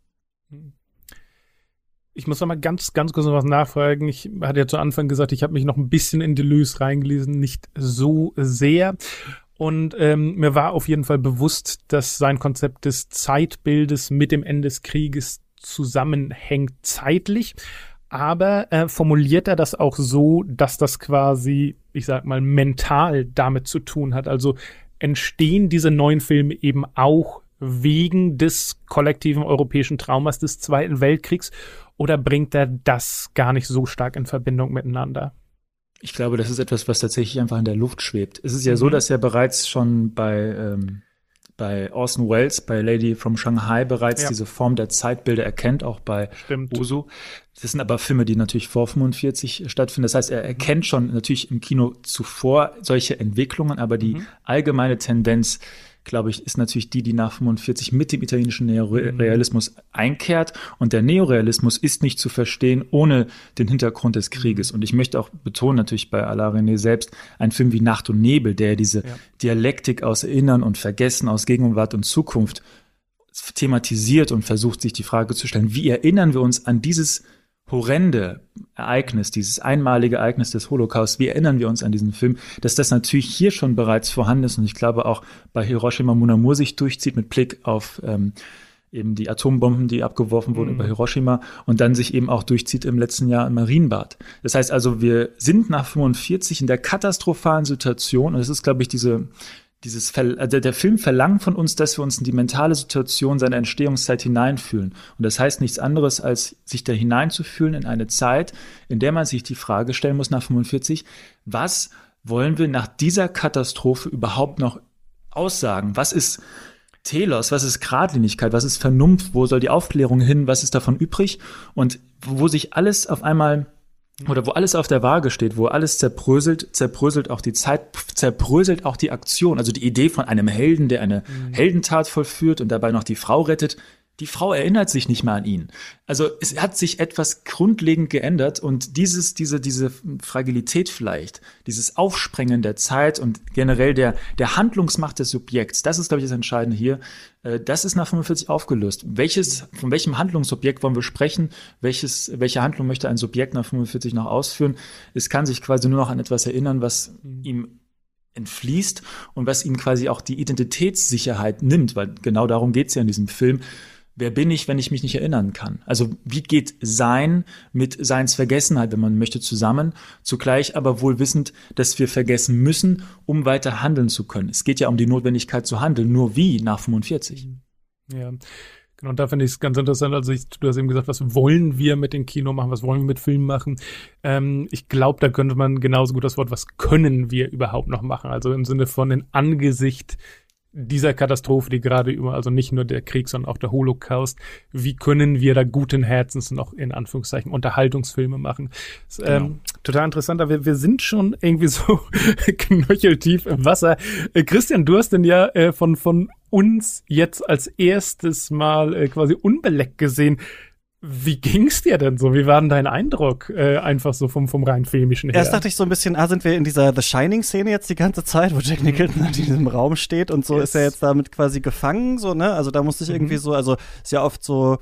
Ich muss noch mal ganz, ganz kurz noch was nachfragen. Ich hatte ja zu Anfang gesagt, ich habe mich noch ein bisschen in Deleuze reingelesen, nicht so sehr. Und ähm, mir war auf jeden Fall bewusst, dass sein Konzept des Zeitbildes mit dem Ende des Krieges zusammenhängt zeitlich aber äh, formuliert er das auch so, dass das quasi, ich sag mal, mental damit zu tun hat. Also entstehen diese neuen Filme eben auch wegen des kollektiven europäischen Traumas des Zweiten Weltkriegs oder bringt er das gar nicht so stark in Verbindung miteinander? Ich glaube, das ist etwas, was tatsächlich einfach in der Luft schwebt. Es ist ja mhm. so, dass er bereits schon bei ähm, bei Orson Welles, bei Lady from Shanghai bereits ja. diese Form der Zeitbilder erkennt, auch bei Stimmt. Uso. Das sind aber Filme, die natürlich vor 45 stattfinden. Das heißt, er erkennt schon natürlich im Kino zuvor solche Entwicklungen, aber die mhm. allgemeine Tendenz glaube ich, ist natürlich die, die nach 45 mit dem italienischen Neorealismus mhm. einkehrt. Und der Neorealismus ist nicht zu verstehen ohne den Hintergrund des Krieges. Mhm. Und ich möchte auch betonen, natürlich bei Alain René selbst, ein Film wie Nacht und Nebel, der diese ja. Dialektik aus Erinnern und Vergessen, aus Gegenwart und Zukunft thematisiert und versucht, sich die Frage zu stellen, wie erinnern wir uns an dieses horrende Ereignis, dieses einmalige Ereignis des Holocaust, wie erinnern wir uns an diesen Film, dass das natürlich hier schon bereits vorhanden ist und ich glaube auch bei Hiroshima Munamur sich durchzieht mit Blick auf ähm, eben die Atombomben, die abgeworfen wurden mhm. über Hiroshima und dann sich eben auch durchzieht im letzten Jahr im Marienbad. Das heißt also, wir sind nach 45 in der katastrophalen Situation und es ist, glaube ich, diese dieses also der Film verlangt von uns, dass wir uns in die mentale Situation seiner Entstehungszeit hineinfühlen. Und das heißt nichts anderes, als sich da hineinzufühlen in eine Zeit, in der man sich die Frage stellen muss nach 45, was wollen wir nach dieser Katastrophe überhaupt noch aussagen? Was ist Telos, was ist Gradlinigkeit, was ist Vernunft, wo soll die Aufklärung hin, was ist davon übrig? Und wo sich alles auf einmal oder wo alles auf der Waage steht, wo alles zerbröselt, zerbröselt auch die Zeit, zerbröselt auch die Aktion. Also die Idee von einem Helden, der eine mhm. Heldentat vollführt und dabei noch die Frau rettet, die Frau erinnert sich nicht mehr an ihn. Also es hat sich etwas grundlegend geändert und dieses, diese, diese Fragilität vielleicht, dieses Aufsprengen der Zeit und generell der, der Handlungsmacht des Subjekts, das ist, glaube ich, das Entscheidende hier. Äh, das ist nach 45 aufgelöst. Welches, von welchem Handlungsobjekt wollen wir sprechen? Welches, welche Handlung möchte ein Subjekt nach 45 noch ausführen? Es kann sich quasi nur noch an etwas erinnern, was mhm. ihm entfließt und was ihm quasi auch die Identitätssicherheit nimmt, weil genau darum geht's ja in diesem Film. Wer bin ich, wenn ich mich nicht erinnern kann? Also wie geht Sein mit Seinsvergessenheit, wenn man möchte, zusammen, zugleich aber wohl wissend, dass wir vergessen müssen, um weiter handeln zu können. Es geht ja um die Notwendigkeit zu handeln, nur wie nach 45. Ja. Genau, und da finde ich es ganz interessant. Also ich, du hast eben gesagt, was wollen wir mit dem Kino machen, was wollen wir mit Filmen machen? Ähm, ich glaube, da könnte man genauso gut das Wort, was können wir überhaupt noch machen? Also im Sinne von in Angesicht dieser Katastrophe, die gerade über, also nicht nur der Krieg, sondern auch der Holocaust, wie können wir da guten Herzens noch in Anführungszeichen Unterhaltungsfilme machen? Das, ähm, genau. ähm, total interessant, aber wir, wir sind schon irgendwie so knöcheltief im Wasser. Äh, Christian, du hast denn ja äh, von, von uns jetzt als erstes Mal äh, quasi unbeleckt gesehen. Wie ging's dir denn so? Wie war denn dein Eindruck äh, einfach so vom, vom rein filmischen her? Erst dachte ich so ein bisschen, ah, sind wir in dieser The Shining-Szene jetzt die ganze Zeit, wo Jack mhm. Nicholson in diesem Raum steht und so yes. ist er jetzt damit quasi gefangen, so, ne? Also da musste ich mhm. irgendwie so, also ist ja oft so,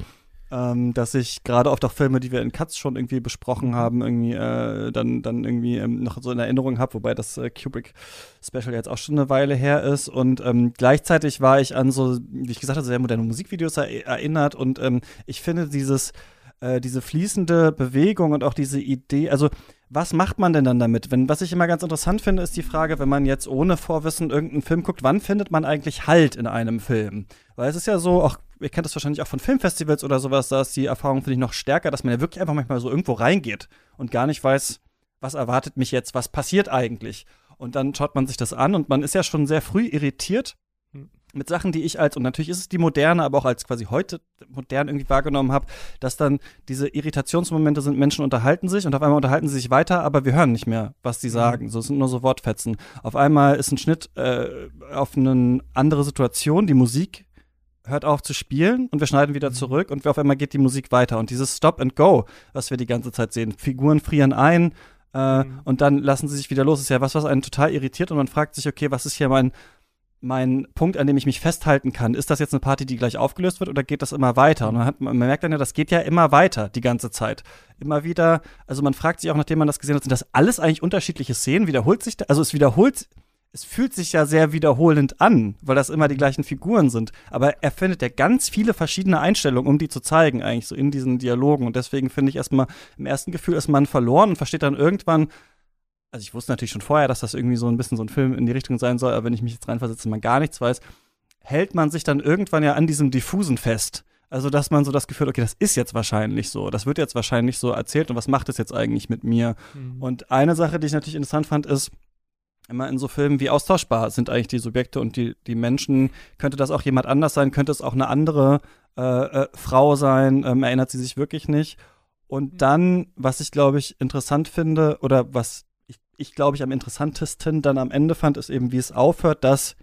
ähm, dass ich gerade oft auch Filme, die wir in Cuts schon irgendwie besprochen haben, irgendwie äh, dann, dann irgendwie ähm, noch so in Erinnerung habe, wobei das äh, Kubrick Special jetzt auch schon eine Weile her ist. Und ähm, gleichzeitig war ich an so, wie ich gesagt habe, sehr moderne Musikvideos er erinnert und ähm, ich finde dieses, äh, diese fließende Bewegung und auch diese Idee, also was macht man denn dann damit? Wenn, was ich immer ganz interessant finde, ist die Frage, wenn man jetzt ohne Vorwissen irgendeinen Film guckt, wann findet man eigentlich Halt in einem Film? Weil es ist ja so, auch, ihr kennt das wahrscheinlich auch von Filmfestivals oder sowas, da ist die Erfahrung, finde ich, noch stärker, dass man ja wirklich einfach manchmal so irgendwo reingeht und gar nicht weiß, was erwartet mich jetzt, was passiert eigentlich. Und dann schaut man sich das an und man ist ja schon sehr früh irritiert mit Sachen, die ich als, und natürlich ist es die moderne, aber auch als quasi heute modern irgendwie wahrgenommen habe, dass dann diese Irritationsmomente sind, Menschen unterhalten sich und auf einmal unterhalten sie sich weiter, aber wir hören nicht mehr, was sie mhm. sagen. So es sind nur so Wortfetzen. Auf einmal ist ein Schnitt äh, auf eine andere Situation, die Musik hört auf zu spielen und wir schneiden wieder mhm. zurück und auf einmal geht die Musik weiter. Und dieses Stop and Go, was wir die ganze Zeit sehen, Figuren frieren ein, äh, mhm. und dann lassen sie sich wieder los. Das ist ja was, was einen total irritiert und man fragt sich, okay, was ist hier mein mein Punkt, an dem ich mich festhalten kann, ist das jetzt eine Party, die gleich aufgelöst wird oder geht das immer weiter? Und man, hat, man merkt dann ja, das geht ja immer weiter die ganze Zeit. Immer wieder, also man fragt sich auch, nachdem man das gesehen hat, sind das alles eigentlich unterschiedliche Szenen? Wiederholt sich, da, also es wiederholt, es fühlt sich ja sehr wiederholend an, weil das immer die gleichen Figuren sind. Aber er findet ja ganz viele verschiedene Einstellungen, um die zu zeigen, eigentlich so in diesen Dialogen. Und deswegen finde ich erstmal, im ersten Gefühl ist man verloren und versteht dann irgendwann, also ich wusste natürlich schon vorher, dass das irgendwie so ein bisschen so ein Film in die Richtung sein soll, aber wenn ich mich jetzt reinversetze und man gar nichts weiß, hält man sich dann irgendwann ja an diesem Diffusen fest. Also, dass man so das Gefühl, okay, das ist jetzt wahrscheinlich so, das wird jetzt wahrscheinlich so erzählt und was macht es jetzt eigentlich mit mir? Mhm. Und eine Sache, die ich natürlich interessant fand, ist, immer in so Filmen, wie austauschbar sind eigentlich die Subjekte und die, die Menschen. Könnte das auch jemand anders sein? Könnte es auch eine andere äh, äh, Frau sein? Ähm, erinnert sie sich wirklich nicht? Und mhm. dann, was ich glaube ich interessant finde oder was ich, glaube ich, am interessantesten dann am Ende fand, ist eben, wie es aufhört, dass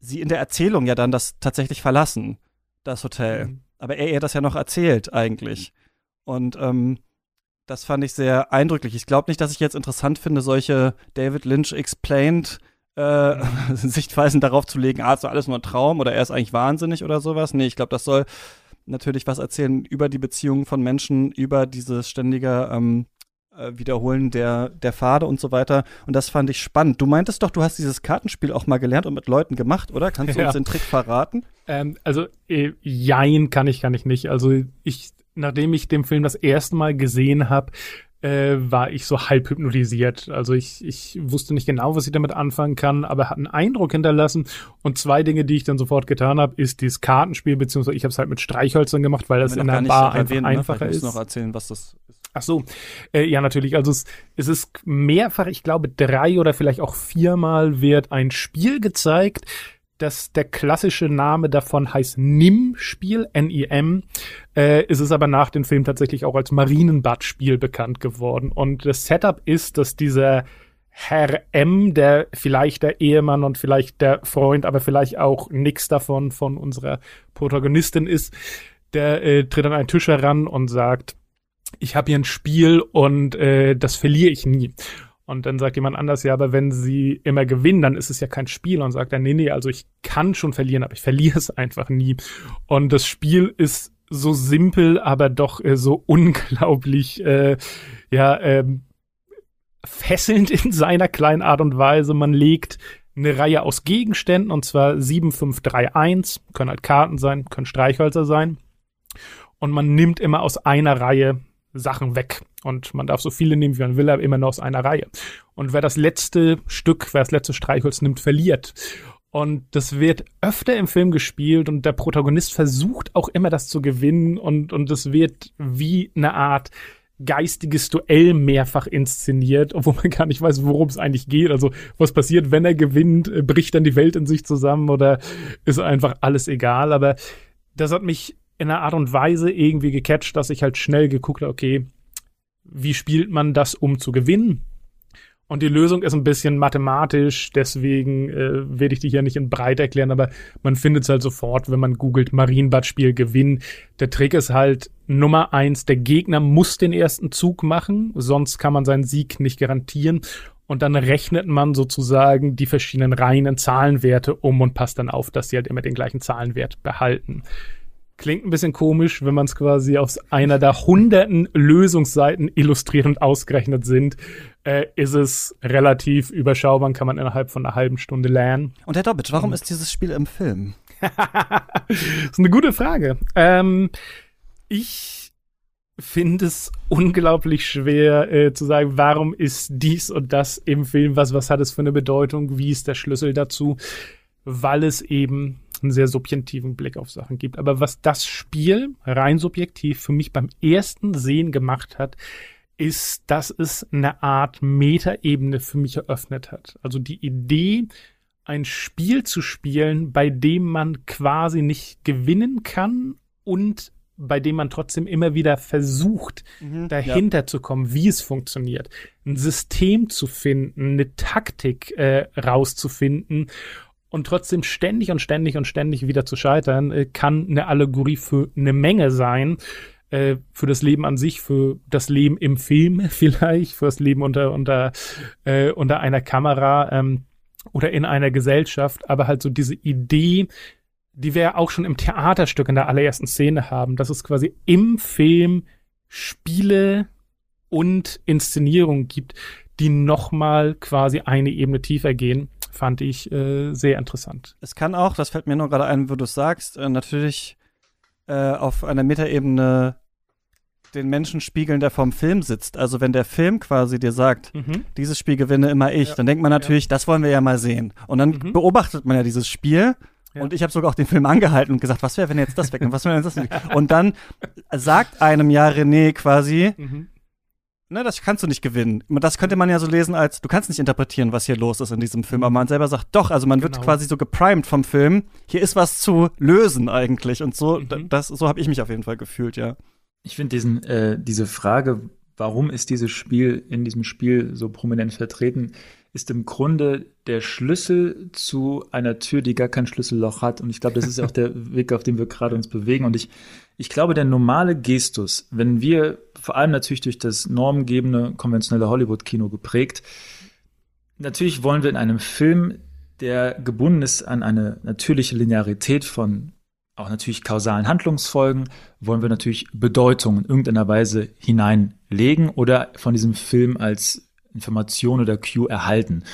sie in der Erzählung ja dann das tatsächlich verlassen, das Hotel. Mhm. Aber er ihr das ja noch erzählt eigentlich. Und ähm, das fand ich sehr eindrücklich. Ich glaube nicht, dass ich jetzt interessant finde, solche David Lynch explained äh, Sichtweisen darauf zu legen, ah, ist doch alles nur ein Traum oder er ist eigentlich wahnsinnig oder sowas. Nee, ich glaube, das soll natürlich was erzählen über die Beziehungen von Menschen, über dieses ständige ähm, äh, Wiederholen der, der Pfade und so weiter. Und das fand ich spannend. Du meintest doch, du hast dieses Kartenspiel auch mal gelernt und mit Leuten gemacht, oder? Kannst du ja. uns den Trick verraten? Ähm, also, äh, jein kann ich, kann ich nicht. Also ich, nachdem ich den Film das erste Mal gesehen habe, äh, war ich so halb hypnotisiert. Also ich, ich wusste nicht genau, was ich damit anfangen kann, aber hat einen Eindruck hinterlassen. Und zwei Dinge, die ich dann sofort getan habe, ist dieses Kartenspiel, beziehungsweise ich habe es halt mit Streichhölzern gemacht, weil das in der Bar einfach erwähnen, ne? einfacher ne? ist. noch erzählen, was das ist. Ach so, äh, ja natürlich. Also es, es ist mehrfach, ich glaube drei oder vielleicht auch viermal wird ein Spiel gezeigt, das der klassische Name davon heißt NIM-Spiel, N-I-M. Äh, ist es aber nach dem Film tatsächlich auch als Marienbad-Spiel bekannt geworden. Und das Setup ist, dass dieser Herr M, der vielleicht der Ehemann und vielleicht der Freund, aber vielleicht auch nix davon von unserer Protagonistin ist, der äh, tritt an einen Tisch heran und sagt, ich habe hier ein Spiel und äh, das verliere ich nie. Und dann sagt jemand anders, ja, aber wenn sie immer gewinnen, dann ist es ja kein Spiel. Und sagt er, nee, nee, also ich kann schon verlieren, aber ich verliere es einfach nie. Und das Spiel ist so simpel, aber doch äh, so unglaublich, äh, ja, äh, fesselnd in seiner kleinen Art und Weise. Man legt eine Reihe aus Gegenständen, und zwar 7, 5, 3, 1, können halt Karten sein, können Streichhölzer sein. Und man nimmt immer aus einer Reihe Sachen weg. Und man darf so viele nehmen, wie man will, aber immer nur aus einer Reihe. Und wer das letzte Stück, wer das letzte Streichholz nimmt, verliert. Und das wird öfter im Film gespielt und der Protagonist versucht auch immer das zu gewinnen und, und es wird wie eine Art geistiges Duell mehrfach inszeniert, obwohl man gar nicht weiß, worum es eigentlich geht. Also was passiert, wenn er gewinnt? Bricht dann die Welt in sich zusammen oder ist einfach alles egal? Aber das hat mich in einer Art und Weise irgendwie gecatcht, dass ich halt schnell geguckt habe, okay, wie spielt man das, um zu gewinnen? Und die Lösung ist ein bisschen mathematisch, deswegen äh, werde ich die hier nicht in breit erklären, aber man findet es halt sofort, wenn man googelt Marienbad-Spiel gewinnen. Der Trick ist halt Nummer eins, der Gegner muss den ersten Zug machen, sonst kann man seinen Sieg nicht garantieren. Und dann rechnet man sozusagen die verschiedenen reinen Zahlenwerte um und passt dann auf, dass sie halt immer den gleichen Zahlenwert behalten. Klingt ein bisschen komisch, wenn man es quasi aus einer der hunderten Lösungsseiten illustriert und ausgerechnet sind, äh, ist es relativ überschaubar, kann man innerhalb von einer halben Stunde lernen. Und Herr Dobbitsch, warum ist dieses Spiel im Film? das ist eine gute Frage. Ähm, ich finde es unglaublich schwer äh, zu sagen, warum ist dies und das im Film, was, was hat es für eine Bedeutung, wie ist der Schlüssel dazu, weil es eben einen sehr subjektiven Blick auf Sachen gibt. Aber was das Spiel rein subjektiv für mich beim ersten Sehen gemacht hat, ist, dass es eine Art Metaebene für mich eröffnet hat. Also die Idee, ein Spiel zu spielen, bei dem man quasi nicht gewinnen kann und bei dem man trotzdem immer wieder versucht, mhm, dahinter ja. zu kommen, wie es funktioniert, ein System zu finden, eine Taktik äh, rauszufinden und trotzdem ständig und ständig und ständig wieder zu scheitern, äh, kann eine Allegorie für eine Menge sein. Äh, für das Leben an sich, für das Leben im Film vielleicht, für das Leben unter, unter, äh, unter einer Kamera ähm, oder in einer Gesellschaft, aber halt so diese Idee, die wir ja auch schon im Theaterstück in der allerersten Szene haben, dass es quasi im Film Spiele und Inszenierungen gibt, die nochmal quasi eine Ebene tiefer gehen fand ich äh, sehr interessant. Es kann auch, das fällt mir nur gerade ein, wo du es sagst, äh, natürlich äh, auf einer Metaebene den Menschen spiegeln, der vorm Film sitzt. Also wenn der Film quasi dir sagt, mhm. dieses Spiel gewinne immer ich, ja. dann denkt man natürlich, ja. das wollen wir ja mal sehen. Und dann mhm. beobachtet man ja dieses Spiel. Ja. Und ich habe sogar auch den Film angehalten und gesagt, was wäre, wenn jetzt das weg und was wäre, wenn jetzt das weg? Und dann sagt einem ja René quasi, mhm ne, das kannst du nicht gewinnen. Das könnte man ja so lesen als, du kannst nicht interpretieren, was hier los ist in diesem Film. Aber man selber sagt, doch, also man genau. wird quasi so geprimed vom Film. Hier ist was zu lösen eigentlich. Und so, mhm. das, so habe ich mich auf jeden Fall gefühlt, ja. Ich finde diesen, äh, diese Frage, warum ist dieses Spiel in diesem Spiel so prominent vertreten, ist im Grunde der Schlüssel zu einer Tür, die gar kein Schlüsselloch hat. Und ich glaube, das ist auch der Weg, auf dem wir gerade uns bewegen. Und ich, ich glaube, der normale Gestus, wenn wir vor allem natürlich durch das normgebende, konventionelle Hollywood-Kino geprägt, natürlich wollen wir in einem Film, der gebunden ist an eine natürliche Linearität von auch natürlich kausalen Handlungsfolgen, wollen wir natürlich Bedeutung in irgendeiner Weise hineinlegen oder von diesem Film als Information oder Cue erhalten.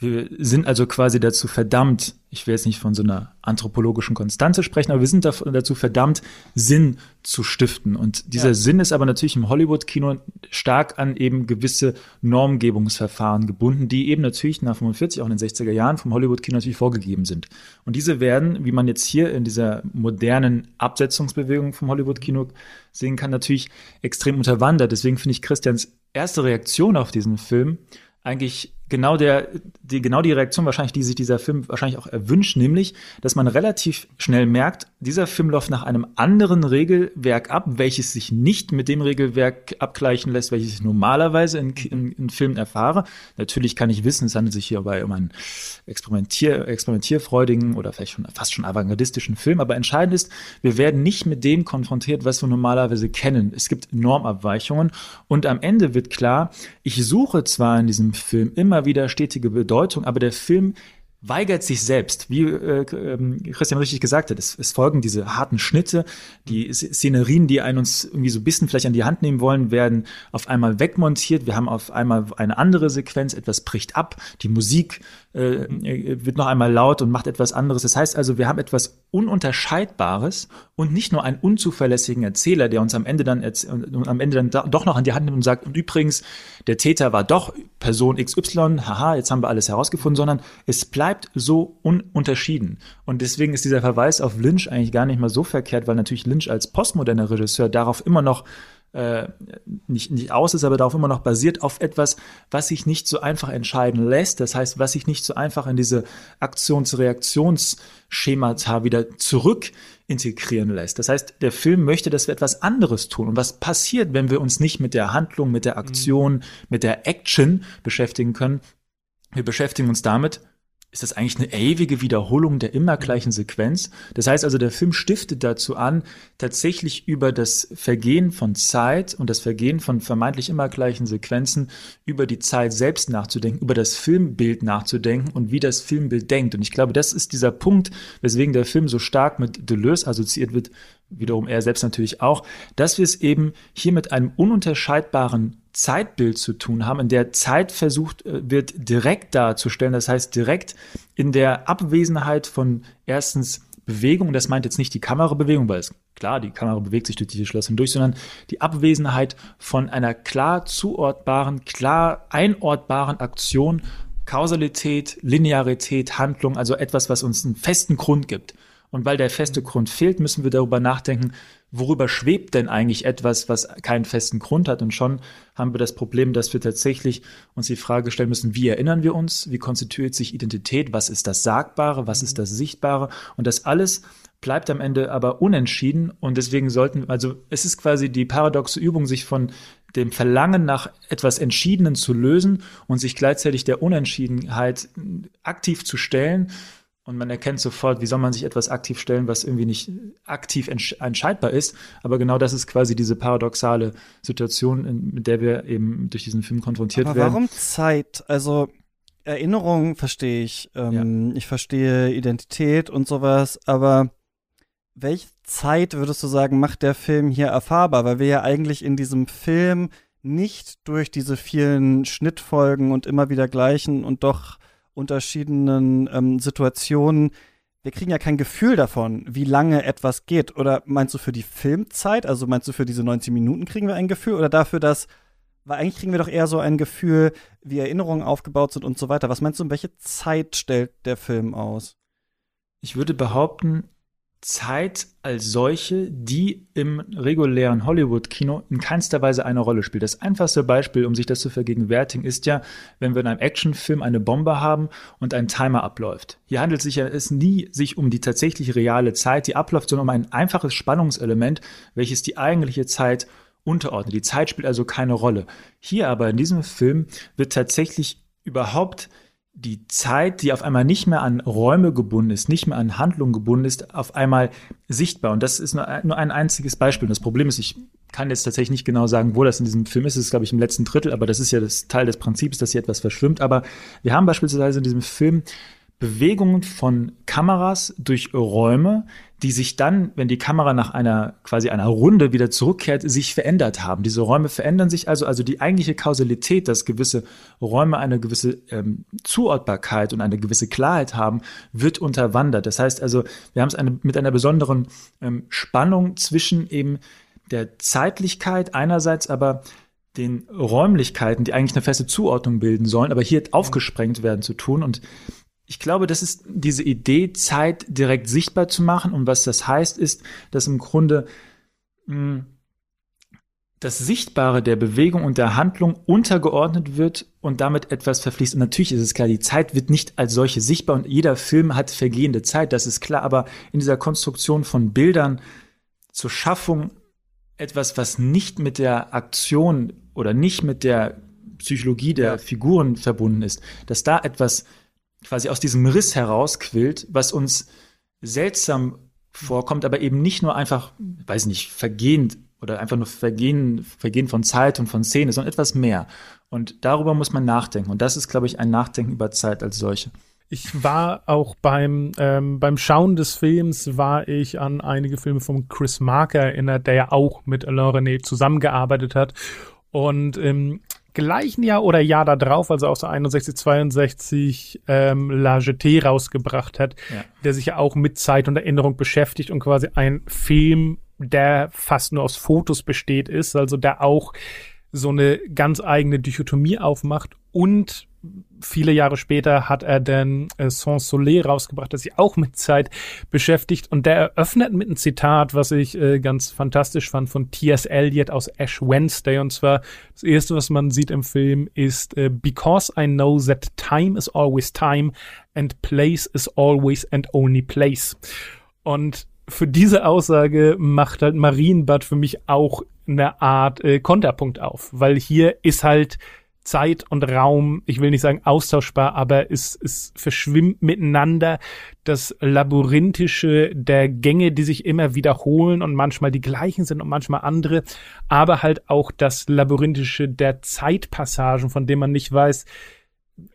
Wir sind also quasi dazu verdammt, ich will jetzt nicht von so einer anthropologischen Konstanze sprechen, aber wir sind dazu verdammt, Sinn zu stiften. Und dieser ja. Sinn ist aber natürlich im Hollywood-Kino stark an eben gewisse Normgebungsverfahren gebunden, die eben natürlich nach 45, auch in den 60er Jahren vom Hollywood-Kino natürlich vorgegeben sind. Und diese werden, wie man jetzt hier in dieser modernen Absetzungsbewegung vom Hollywood-Kino sehen kann, natürlich extrem unterwandert. Deswegen finde ich Christians erste Reaktion auf diesen Film eigentlich genau der, die, genau die Reaktion wahrscheinlich, die sich dieser Film wahrscheinlich auch erwünscht, nämlich, dass man relativ schnell merkt, dieser Film läuft nach einem anderen Regelwerk ab, welches sich nicht mit dem Regelwerk abgleichen lässt, welches ich normalerweise in, in, in Filmen erfahre. Natürlich kann ich wissen, es handelt sich hierbei um einen Experimentier, experimentierfreudigen oder vielleicht schon fast schon avantgardistischen Film, aber entscheidend ist, wir werden nicht mit dem konfrontiert, was wir normalerweise kennen. Es gibt Normabweichungen und am Ende wird klar, ich suche zwar in diesem Film immer immer wieder stetige Bedeutung, aber der Film weigert sich selbst, wie äh, äh, Christian richtig gesagt hat. Es, es, folgen diese harten Schnitte, die Szenerien, die einen uns irgendwie so ein bisschen vielleicht an die Hand nehmen wollen, werden auf einmal wegmontiert. Wir haben auf einmal eine andere Sequenz, etwas bricht ab, die Musik äh, äh, wird noch einmal laut und macht etwas anderes. Das heißt also, wir haben etwas Ununterscheidbares und nicht nur einen unzuverlässigen Erzähler, der uns am Ende dann am Ende dann doch noch an die Hand nimmt und sagt, und übrigens, der Täter war doch Person XY, haha, jetzt haben wir alles herausgefunden, sondern es bleibt so ununterschieden. Und deswegen ist dieser Verweis auf Lynch eigentlich gar nicht mal so verkehrt, weil natürlich Lynch als postmoderner Regisseur darauf immer noch äh, nicht, nicht aus ist, aber darauf immer noch basiert, auf etwas, was sich nicht so einfach entscheiden lässt. Das heißt, was sich nicht so einfach in diese Aktions-Reaktionsschemata wieder zurück integrieren lässt. Das heißt, der Film möchte, dass wir etwas anderes tun. Und was passiert, wenn wir uns nicht mit der Handlung, mit der Aktion, mhm. mit der Action beschäftigen können? Wir beschäftigen uns damit, ist das eigentlich eine ewige Wiederholung der immer gleichen Sequenz. Das heißt also, der Film stiftet dazu an, tatsächlich über das Vergehen von Zeit und das Vergehen von vermeintlich immer gleichen Sequenzen über die Zeit selbst nachzudenken, über das Filmbild nachzudenken und wie das Filmbild denkt. Und ich glaube, das ist dieser Punkt, weswegen der Film so stark mit Deleuze assoziiert wird, wiederum er selbst natürlich auch, dass wir es eben hier mit einem ununterscheidbaren Zeitbild zu tun haben, in der Zeit versucht äh, wird, direkt darzustellen. Das heißt, direkt in der Abwesenheit von erstens Bewegung, das meint jetzt nicht die Kamerabewegung, weil es klar, die Kamera bewegt sich durch diese Schloss hindurch, sondern die Abwesenheit von einer klar zuortbaren, klar einortbaren Aktion, Kausalität, Linearität, Handlung, also etwas, was uns einen festen Grund gibt. Und weil der feste Grund fehlt, müssen wir darüber nachdenken, worüber schwebt denn eigentlich etwas, was keinen festen Grund hat? Und schon haben wir das Problem, dass wir tatsächlich uns die Frage stellen müssen, wie erinnern wir uns? Wie konstituiert sich Identität? Was ist das Sagbare? Was ist das Sichtbare? Und das alles bleibt am Ende aber unentschieden. Und deswegen sollten, also es ist quasi die paradoxe Übung, sich von dem Verlangen nach etwas Entschiedenen zu lösen und sich gleichzeitig der Unentschiedenheit aktiv zu stellen und man erkennt sofort, wie soll man sich etwas aktiv stellen, was irgendwie nicht aktiv entscheidbar ist. Aber genau das ist quasi diese paradoxale Situation, mit der wir eben durch diesen Film konfrontiert Aber werden. Warum Zeit? Also Erinnerung verstehe ich. Ähm, ja. Ich verstehe Identität und sowas. Aber welche Zeit würdest du sagen, macht der Film hier erfahrbar? Weil wir ja eigentlich in diesem Film nicht durch diese vielen Schnittfolgen und immer wieder gleichen und doch unterschiedenen ähm, Situationen, wir kriegen ja kein Gefühl davon, wie lange etwas geht. Oder meinst du für die Filmzeit, also meinst du für diese 90 Minuten kriegen wir ein Gefühl oder dafür, dass, weil eigentlich kriegen wir doch eher so ein Gefühl, wie Erinnerungen aufgebaut sind und so weiter. Was meinst du, welche Zeit stellt der Film aus? Ich würde behaupten, Zeit als solche, die im regulären Hollywood-Kino in keinster Weise eine Rolle spielt. Das einfachste Beispiel, um sich das zu vergegenwärtigen, ist ja, wenn wir in einem Actionfilm eine Bombe haben und ein Timer abläuft. Hier handelt es sich ja es nie sich um die tatsächlich reale Zeit, die abläuft, sondern um ein einfaches Spannungselement, welches die eigentliche Zeit unterordnet. Die Zeit spielt also keine Rolle. Hier aber in diesem Film wird tatsächlich überhaupt die Zeit, die auf einmal nicht mehr an Räume gebunden ist, nicht mehr an Handlungen gebunden ist, auf einmal sichtbar. Und das ist nur, ein einziges Beispiel. Und das Problem ist, ich kann jetzt tatsächlich nicht genau sagen, wo das in diesem Film ist. Es ist, glaube ich, im letzten Drittel, aber das ist ja das Teil des Prinzips, dass hier etwas verschwimmt. Aber wir haben beispielsweise in diesem Film Bewegungen von Kameras durch Räume, die sich dann, wenn die Kamera nach einer quasi einer Runde wieder zurückkehrt, sich verändert haben. Diese Räume verändern sich also, also die eigentliche Kausalität, dass gewisse Räume eine gewisse ähm, Zuortbarkeit und eine gewisse Klarheit haben, wird unterwandert. Das heißt also, wir haben es eine, mit einer besonderen ähm, Spannung zwischen eben der Zeitlichkeit einerseits, aber den Räumlichkeiten, die eigentlich eine feste Zuordnung bilden sollen, aber hier aufgesprengt werden zu tun. Und ich glaube, das ist diese Idee, Zeit direkt sichtbar zu machen. Und was das heißt, ist, dass im Grunde mh, hm, das Sichtbare der Bewegung und der Handlung untergeordnet wird und damit etwas verfließt. Und natürlich ist es klar, die Zeit wird nicht als solche sichtbar und jeder Film hat vergehende Zeit, das ist klar. Aber in dieser Konstruktion von Bildern zur Schaffung etwas, was nicht mit der Aktion oder nicht mit der Psychologie der. Figuren verbunden ist, dass da etwas quasi aus diesem Riss herausquillt, was uns seltsam vorkommt, aber eben nicht nur einfach, weiß nicht, vergehend oder einfach nur Vergehen, Vergehen von Zeit und von Szene, sondern etwas mehr. Und darüber muss man nachdenken. Und das ist, glaube ich, ein Nachdenken über Zeit als solche. Ich war auch beim, ähm, beim Schauen des Films, war ich an einige Filme von Chris Marker erinnert, der ja auch mit Alain René zusammengearbeitet hat. Und ähm, gleichen Jahr oder Jahr da drauf, also auch so 61, 62, ähm, La Jetée rausgebracht hat, Ja. der sich ja auch mit Zeit und Erinnerung beschäftigt und quasi ein Film, der fast nur aus Fotos besteht ist, also der auch so eine ganz eigene Dichotomie aufmacht und viele Jahre später hat er dann äh, Sans Soleil rausgebracht, das sich auch mit Zeit beschäftigt und der eröffnet mit einem Zitat, was ich äh, ganz fantastisch fand von T.S. Eliot aus Ash Wednesday und zwar das erste, was man sieht im Film ist äh, Because I know that time is always time and place is always and only place. Und für diese Aussage macht halt Marienbad für mich auch eine Art äh, Konterpunkt auf, weil hier ist halt Zeit und Raum, ich will nicht sagen austauschbar, aber es, es verschwimmt miteinander. Das Labyrinthische der Gänge, die sich immer wiederholen und manchmal die gleichen sind und manchmal andere, aber halt auch das Labyrinthische der Zeitpassagen, von dem man nicht weiß,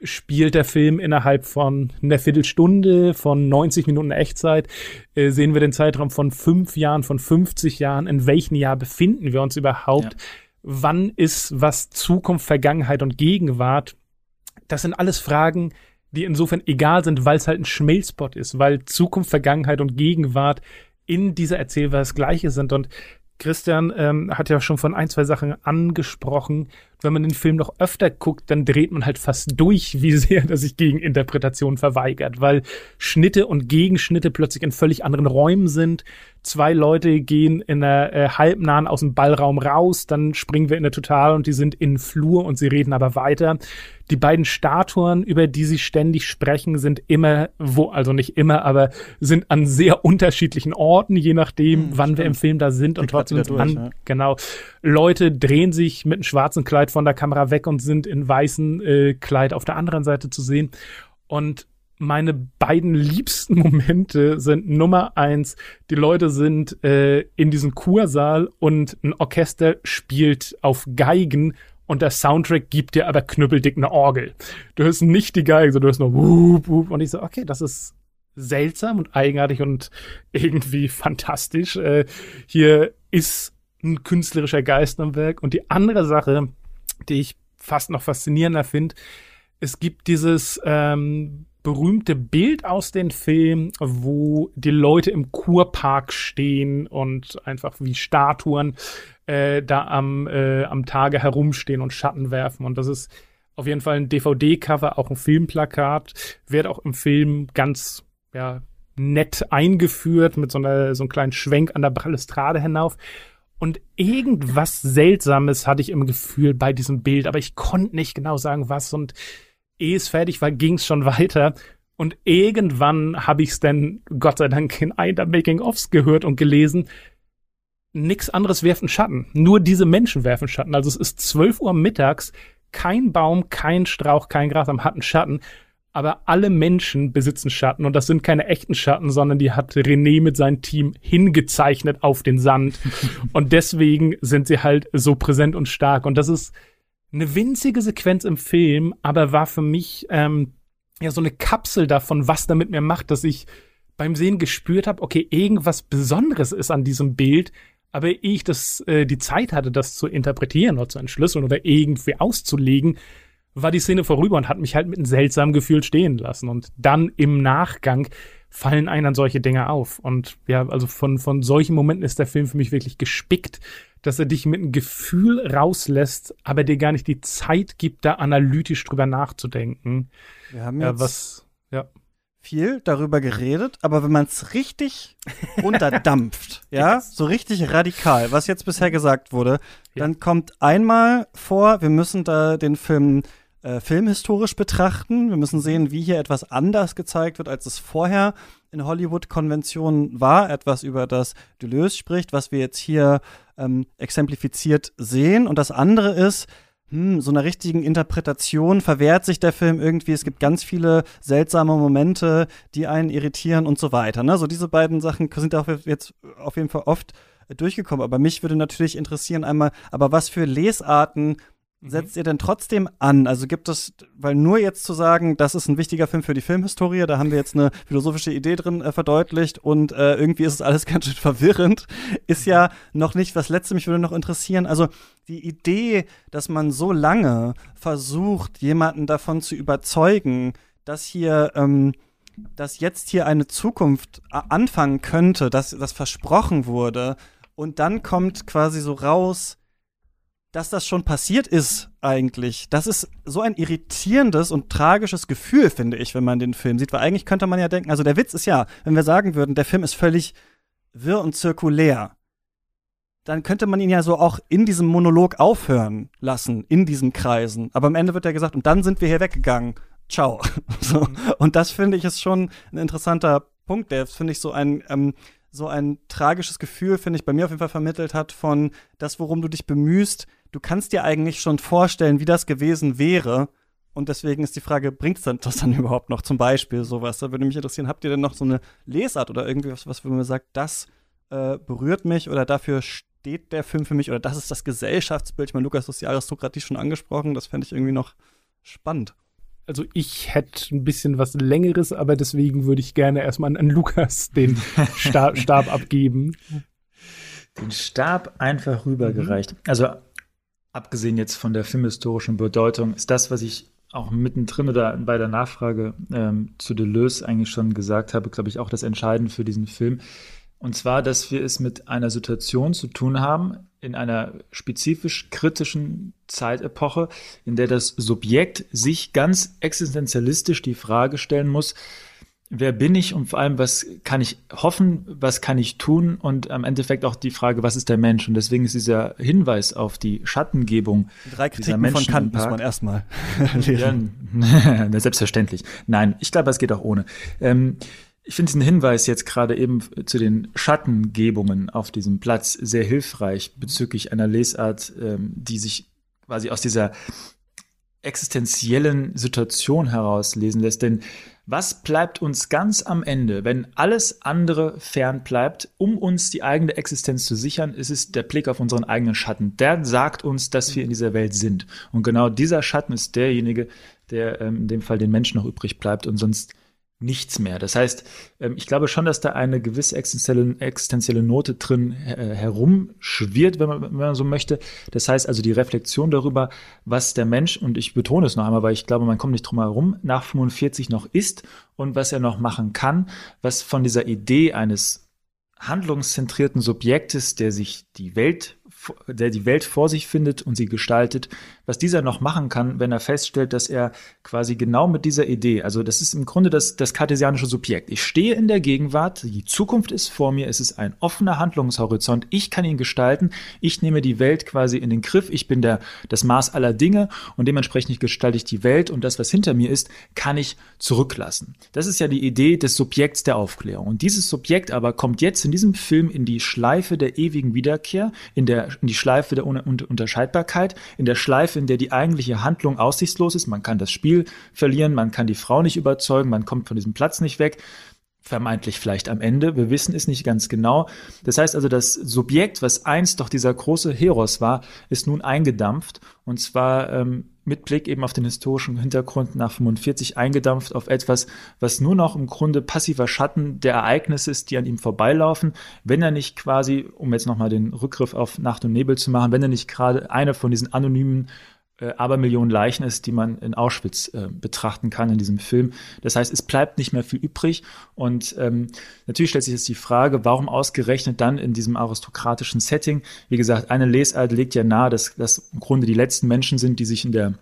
spielt der Film innerhalb von einer Viertelstunde, von 90 Minuten Echtzeit, äh, sehen wir den Zeitraum von fünf Jahren, von 50 Jahren, in welchem Jahr befinden wir uns überhaupt, Ja. Wann ist was Zukunft, Vergangenheit und Gegenwart. Das sind alles Fragen, die insofern egal sind, weil es halt ein Schmelzpot ist, weil Zukunft, Vergangenheit und Gegenwart in dieser Erzählweise das Gleiche sind. Und Christian ähm, hat ja schon von ein, zwei Sachen angesprochen. Wenn man den Film noch öfter guckt, dann dreht man halt fast durch, wie sehr er sich gegen Interpretation verweigert, weil Schnitte und Gegenschnitte plötzlich in völlig anderen Räumen sind. Zwei Leute gehen in der äh, halbnahen aus dem Ballraum raus, dann springen wir in der Total und die sind in Flur und sie reden aber weiter. Die beiden Statuen, über die sie ständig sprechen, sind immer, wo, also nicht immer, aber sind an sehr unterschiedlichen Orten, je nachdem, Hm, wann wir stimmt. im Film da sind und grad trotzdem durch, an, ja. genau. Leute drehen sich mit einem schwarzen Kleid von der Kamera weg und sind in weißen äh, Kleid auf der anderen Seite zu sehen. Und meine beiden liebsten Momente sind Nummer eins, die Leute sind äh, in diesem Kursaal und ein Orchester spielt auf Geigen und der Soundtrack gibt dir aber knüppeldick eine Orgel. Du hörst nicht die Geige, sondern du hörst nur wup, wup. Und ich so, okay, das ist seltsam und eigenartig und irgendwie fantastisch. Äh, hier ist ein künstlerischer Geist am Werk. Und die andere Sache, die ich fast noch faszinierender finde, es gibt dieses ähm, berühmte Bild aus dem Film, wo die Leute im Kurpark stehen und einfach wie Statuen äh, da am, äh, am Tage herumstehen und Schatten werfen. Und das ist auf jeden Fall ein DVD-Cover, auch ein Filmplakat, wird auch im Film ganz ja, nett eingeführt mit so, einer, so einem kleinen Schwenk an der Balustrade hinauf. Und irgendwas Seltsames hatte ich im Gefühl bei diesem Bild, aber ich konnte nicht genau sagen, was. Und ehe es fertig war, ging es schon weiter. Und irgendwann habe ich es dann, Gott sei Dank, in einer Making-ofs gehört und gelesen. Nix anderes werfen Schatten. Nur diese Menschen werfen Schatten. Also es ist 12 Uhr mittags, kein Baum, kein Strauch, kein Gras am hatten Schatten. Aber alle Menschen besitzen Schatten und das sind keine echten Schatten, sondern die hat René mit seinem Team hingezeichnet auf den Sand. und deswegen sind sie halt so präsent und stark. Und das ist eine winzige Sequenz im Film, aber war für mich ähm, ja so eine Kapsel davon, was da mit mir macht, dass ich beim Sehen gespürt habe, okay, irgendwas Besonderes ist an diesem Bild, aber ehe ich das äh, die Zeit hatte, das zu interpretieren oder zu entschlüsseln oder irgendwie auszulegen, war die Szene vorüber und hat mich halt mit einem seltsamen Gefühl stehen lassen. Und dann im Nachgang fallen einem dann solche Dinge auf. Und ja, also von, von solchen Momenten ist der Film für mich wirklich gespickt, dass er dich mit einem Gefühl rauslässt, aber dir gar nicht die Zeit gibt, da analytisch drüber nachzudenken. Wir haben Ja, jetzt was, ja. viel darüber geredet, aber wenn man es richtig runterdampft, ja, so richtig radikal, was jetzt bisher gesagt wurde, Ja. dann kommt einmal vor, wir müssen da den Film äh, filmhistorisch betrachten. Wir müssen sehen, wie hier etwas anders gezeigt wird, als es vorher in Hollywood-Konventionen war. Etwas, über das Deleuze spricht, was wir jetzt hier ähm, exemplifiziert sehen. Und das andere ist, hm, so einer richtigen Interpretation verwehrt sich der Film irgendwie. Es gibt ganz viele seltsame Momente, die einen irritieren und so weiter. Ne? So diese beiden Sachen sind auch jetzt auf jeden Fall oft durchgekommen. Aber mich würde natürlich interessieren einmal, aber was für Lesarten. Setzt ihr denn trotzdem an? Also gibt es, weil nur jetzt zu sagen, das ist ein wichtiger Film für die Filmhistorie, da haben wir jetzt eine philosophische Idee drin äh, verdeutlicht und äh, irgendwie ist es alles ganz schön verwirrend, ist ja noch nicht, was letzte mich würde noch interessieren. Also die Idee, dass man so lange versucht, jemanden davon zu überzeugen, dass hier, ähm, dass jetzt hier eine Zukunft anfangen könnte, dass das versprochen wurde und dann kommt quasi so raus, dass das schon passiert ist, eigentlich. Das ist so ein irritierendes und tragisches Gefühl, finde ich, wenn man den Film sieht. Weil eigentlich könnte man ja denken, also der Witz ist ja, wenn wir sagen würden, der Film ist völlig wirr und zirkulär, dann könnte man ihn ja so auch in diesem Monolog aufhören lassen, in diesen Kreisen. Aber am Ende wird ja gesagt, und dann sind wir hier weggegangen. Ciao. so. Und das finde ich ist schon ein interessanter Punkt, der finde ich so ein, ähm, so ein tragisches Gefühl, finde ich, bei mir auf jeden Fall vermittelt hat von das, worum du dich bemühst, du kannst dir eigentlich schon vorstellen, wie das gewesen wäre. Und deswegen ist die Frage, bringt es das dann überhaupt noch? Zum Beispiel sowas. Da würde mich interessieren, habt ihr denn noch so eine Lesart oder irgendwie was, was man sagt, das äh, berührt mich oder dafür steht der Film für mich oder das ist das Gesellschaftsbild? Ich meine, Lukas, du hast die Aristokratie schon angesprochen, das fände ich irgendwie noch spannend. Also ich hätte ein bisschen was Längeres, aber deswegen würde ich gerne erstmal an Lukas den Stab, Stab abgeben. Den Stab einfach rübergereicht. Mhm. Also abgesehen jetzt von der filmhistorischen Bedeutung, ist das, was ich auch mittendrin oder bei der Nachfrage ähm, zu Deleuze eigentlich schon gesagt habe, glaube ich, auch das Entscheidende für diesen Film. Und zwar, dass wir es mit einer Situation zu tun haben, in einer spezifisch kritischen Zeitepoche, in der das Subjekt sich ganz existenzialistisch die Frage stellen muss, wer bin ich und vor allem, was kann ich hoffen, was kann ich tun und am Endeffekt auch die Frage, was ist der Mensch? Und deswegen ist dieser Hinweis auf die Schattengebung. Drei Kritiken von Kant muss man erstmal lesen. Ja, selbstverständlich. Nein, ich glaube, es geht auch ohne. Ähm, ich finde diesen Hinweis jetzt gerade eben zu den Schattengebungen auf diesem Platz sehr hilfreich bezüglich einer Lesart, ähm, die sich quasi aus dieser existenziellen Situation herauslesen lässt. Denn was bleibt uns ganz am Ende, wenn alles andere fern bleibt, um uns die eigene Existenz zu sichern? Ist es der Blick auf unseren eigenen Schatten. Der sagt uns, dass wir in dieser Welt sind. Und genau dieser Schatten ist derjenige, der ähm, in dem Fall den Menschen noch übrig bleibt und sonst nichts mehr. Das heißt, ähm, ich glaube schon, dass da eine gewisse existenzielle, existenzielle Note drin äh, herumschwirrt, wenn man, wenn man so möchte. Das heißt also die Reflexion darüber, was der Mensch, und ich betone es noch einmal, weil ich glaube, man kommt nicht drum herum, nach 45 noch ist und was er noch machen kann, was von dieser Idee eines handlungszentrierten Subjektes, der sich die Welt der die Welt vor sich findet und sie gestaltet, was dieser noch machen kann, wenn er feststellt, dass er quasi genau mit dieser Idee, also das ist im Grunde das, das kartesianische Subjekt. Ich stehe in der Gegenwart, die Zukunft ist vor mir, es ist ein offener Handlungshorizont, ich kann ihn gestalten, ich nehme die Welt quasi in den Griff, ich bin der, das Maß aller Dinge und dementsprechend gestalte ich die Welt und das, was hinter mir ist, kann ich zurücklassen. Das ist ja die Idee des Subjekts der Aufklärung. Und dieses Subjekt aber kommt jetzt in diesem Film in die Schleife der ewigen Wiederkehr, in der in die Schleife der Unterscheidbarkeit, in der Schleife, in der die eigentliche Handlung aussichtslos ist. Man kann das Spiel verlieren, man kann die Frau nicht überzeugen, man kommt von diesem Platz nicht weg vermeintlich vielleicht am Ende. Wir wissen es nicht ganz genau. Das heißt also, das Subjekt, was einst doch dieser große Heros war, ist nun eingedampft und zwar ähm, mit Blick eben auf den historischen Hintergrund nach 45 eingedampft auf etwas, was nur noch im Grunde passiver Schatten der Ereignisse ist, die an ihm vorbeilaufen, wenn er nicht quasi, um jetzt nochmal den Rückgriff auf Nacht und Nebel zu machen, wenn er nicht gerade eine von diesen anonymen äh, Abermillionen Leichen ist, die man in Auschwitz äh, betrachten kann in diesem Film. Das heißt, es bleibt nicht mehr viel übrig. Und ähm, natürlich stellt sich jetzt die Frage, warum ausgerechnet dann in diesem aristokratischen Setting? Wie gesagt, eine Lesart legt ja nahe, dass das im Grunde die letzten Menschen sind, die sich in der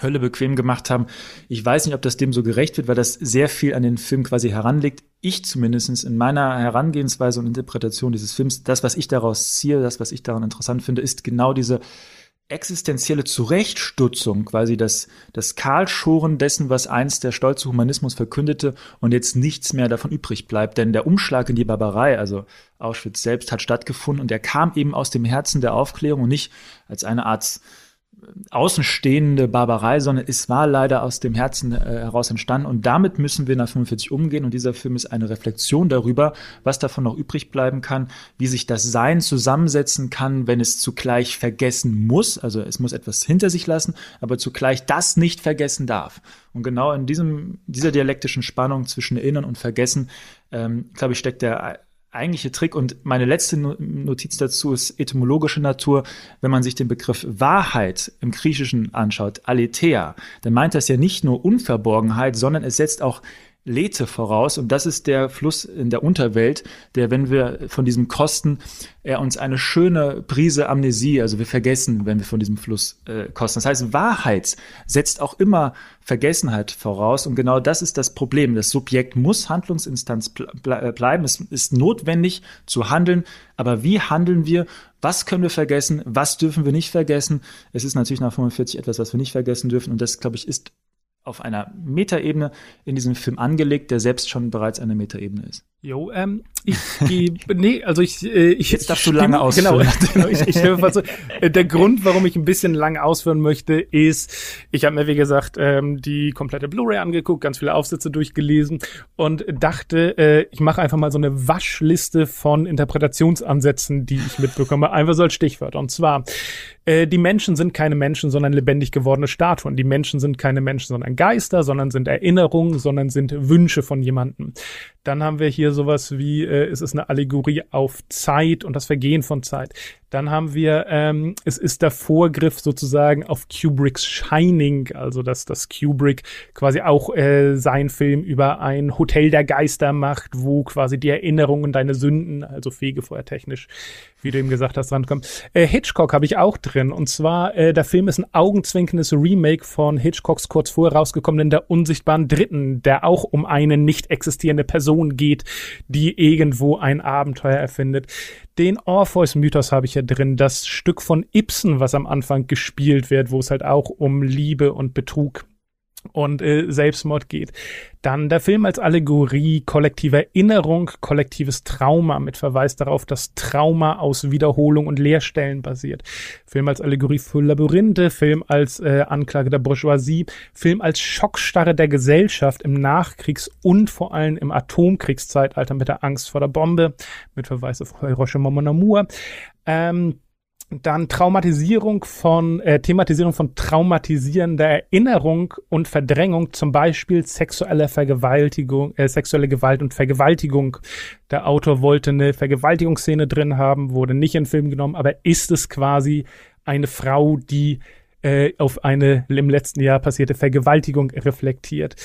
Hölle bequem gemacht haben. Ich weiß nicht, ob das dem so gerecht wird, weil das sehr viel an den Film quasi heranlegt. Ich zumindestens in meiner Herangehensweise und Interpretation dieses Films, das, was ich daraus ziehe, das, was ich daran interessant finde, ist genau diese existenzielle Zurechtstutzung, quasi das, das Kahlschoren dessen, was einst der stolze Humanismus verkündete und jetzt nichts mehr davon übrig bleibt. Denn der Umschlag in die Barbarei, also Auschwitz selbst, hat stattgefunden und er kam eben aus dem Herzen der Aufklärung und nicht als eine Art außenstehende Barbarei, sondern es war leider aus dem Herzen äh, heraus entstanden. Und damit müssen wir nach 45 umgehen. Und dieser Film ist eine Reflexion darüber, was davon noch übrig bleiben kann, wie sich das Sein zusammensetzen kann, wenn es zugleich vergessen muss. Also es muss etwas hinter sich lassen, aber zugleich das nicht vergessen darf. Und genau in diesem, dieser dialektischen Spannung zwischen Erinnern und Vergessen, ähm, glaube ich, steckt der eigentliche Trick und meine letzte Notiz dazu ist etymologische Natur. Wenn man sich den Begriff Wahrheit im Griechischen anschaut, Aletheia, dann meint das ja nicht nur Unverborgenheit, sondern es setzt auch Lethe voraus. Und das ist der Fluss in der Unterwelt, der, wenn wir von diesem kosten, er uns eine schöne Prise Amnesie, also wir vergessen, wenn wir von diesem Fluss äh, kosten. Das heißt, Wahrheit setzt auch immer Vergessenheit voraus. Und genau das ist das Problem. Das Subjekt muss Handlungsinstanz ble bleiben. Es ist notwendig zu handeln. Aber wie handeln wir? Was können wir vergessen? Was dürfen wir nicht vergessen? Es ist natürlich nach 45 etwas, was wir nicht vergessen dürfen. Und das, glaube ich, ist auf einer Metaebene in diesem Film angelegt, der selbst schon bereits eine Metaebene ist. Jo, ähm, ich gehe, nee, also ich, äh, ich jetzt darfst du lange ausführen. Genau, genau ich, ich stimme fast so. Äh, der Grund, warum ich ein bisschen lange ausführen möchte, ist, ich habe mir wie gesagt ähm, die komplette Blu-ray angeguckt, ganz viele Aufsätze durchgelesen und dachte, äh, ich mache einfach mal so eine Waschliste von Interpretationsansätzen, die ich mitbekomme, einfach so als Stichwort. Und zwar äh, die Menschen sind keine Menschen, sondern lebendig gewordene Statuen. Die Menschen sind keine Menschen, sondern Geister, sondern sind Erinnerungen, sondern sind Wünsche von jemandem. Dann haben wir hier sowas wie, äh, es ist eine Allegorie auf Zeit und das Vergehen von Zeit. Dann haben wir, ähm, es ist der Vorgriff sozusagen auf Kubricks Shining, also dass das Kubrick quasi auch äh, sein Film über ein Hotel der Geister macht, wo quasi die Erinnerungen, deine Sünden, also fegefeuertechnisch, wie du eben gesagt hast, rankommen. Äh, Hitchcock habe ich auch drin und zwar, äh, der Film ist ein augenzwinkendes Remake von Hitchcocks kurz vorher rausgekommenen Der unsichtbaren Dritten, der auch um eine nicht existierende Person geht, die irgendwo ein Abenteuer erfindet. Den Orpheus-Mythos habe ich ja drin, das Stück von Ibsen, was am Anfang gespielt wird, wo es halt auch um Liebe und Betrug und äh, Selbstmord geht. Dann der Film als Allegorie, kollektive Erinnerung, kollektives Trauma mit Verweis darauf, dass Trauma aus Wiederholung und Leerstellen basiert. Film als Allegorie für Labyrinthe, Film als äh, Anklage der Bourgeoisie, Film als Schockstarre der Gesellschaft im Nachkriegs- und vor allem im Atomkriegszeitalter mit der Angst vor der Bombe, mit Verweis auf Hiroshima Mon Amour. Ähm, dann Traumatisierung von, äh, Thematisierung von traumatisierender Erinnerung und Verdrängung, zum Beispiel sexuelle Vergewaltigung, äh, sexuelle Gewalt und Vergewaltigung. Der Autor wollte eine Vergewaltigungsszene drin haben, wurde nicht in den Film genommen, aber ist es quasi eine Frau, die äh, auf eine im letzten Jahr passierte Vergewaltigung reflektiert.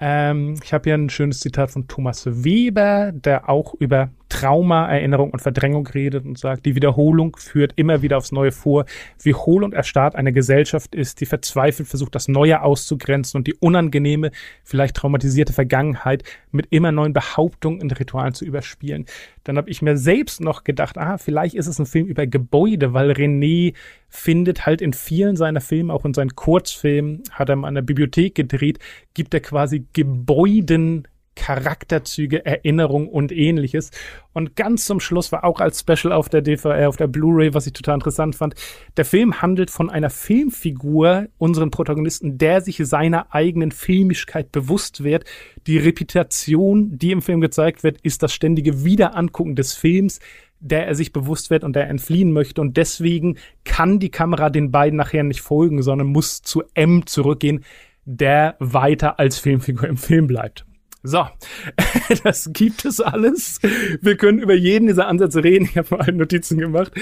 Ähm, ich habe hier ein schönes Zitat von Thomas Weber, der auch über Trauma, Erinnerung und Verdrängung redet und sagt, die Wiederholung führt immer wieder aufs Neue vor, wie hohl und erstarrt eine Gesellschaft ist, die verzweifelt versucht, das Neue auszugrenzen und die unangenehme, vielleicht traumatisierte Vergangenheit mit immer neuen Behauptungen und Ritualen zu überspielen. Dann habe ich mir selbst noch gedacht, ah, vielleicht ist es ein Film über Gebäude, weil René findet halt in vielen seiner Filme, auch in seinen Kurzfilmen, hat er mal in der Bibliothek gedreht, gibt er quasi Gebäuden Charakterzüge, Erinnerung und ähnliches. Und ganz zum Schluss war auch als Special auf der DVD, auf der Blu-ray, was ich total interessant fand. Der Film handelt von einer Filmfigur, unseren Protagonisten, der sich seiner eigenen Filmischkeit bewusst wird. Die Reputation, die im Film gezeigt wird, ist das ständige Wiederangucken des Films, der er sich bewusst wird und der entfliehen möchte. Und deswegen kann die Kamera den beiden nachher nicht folgen, sondern muss zu M zurückgehen, der weiter als Filmfigur im Film bleibt. So, das gibt es alles. Wir können über jeden dieser Ansätze reden. Ich habe mal Notizen gemacht.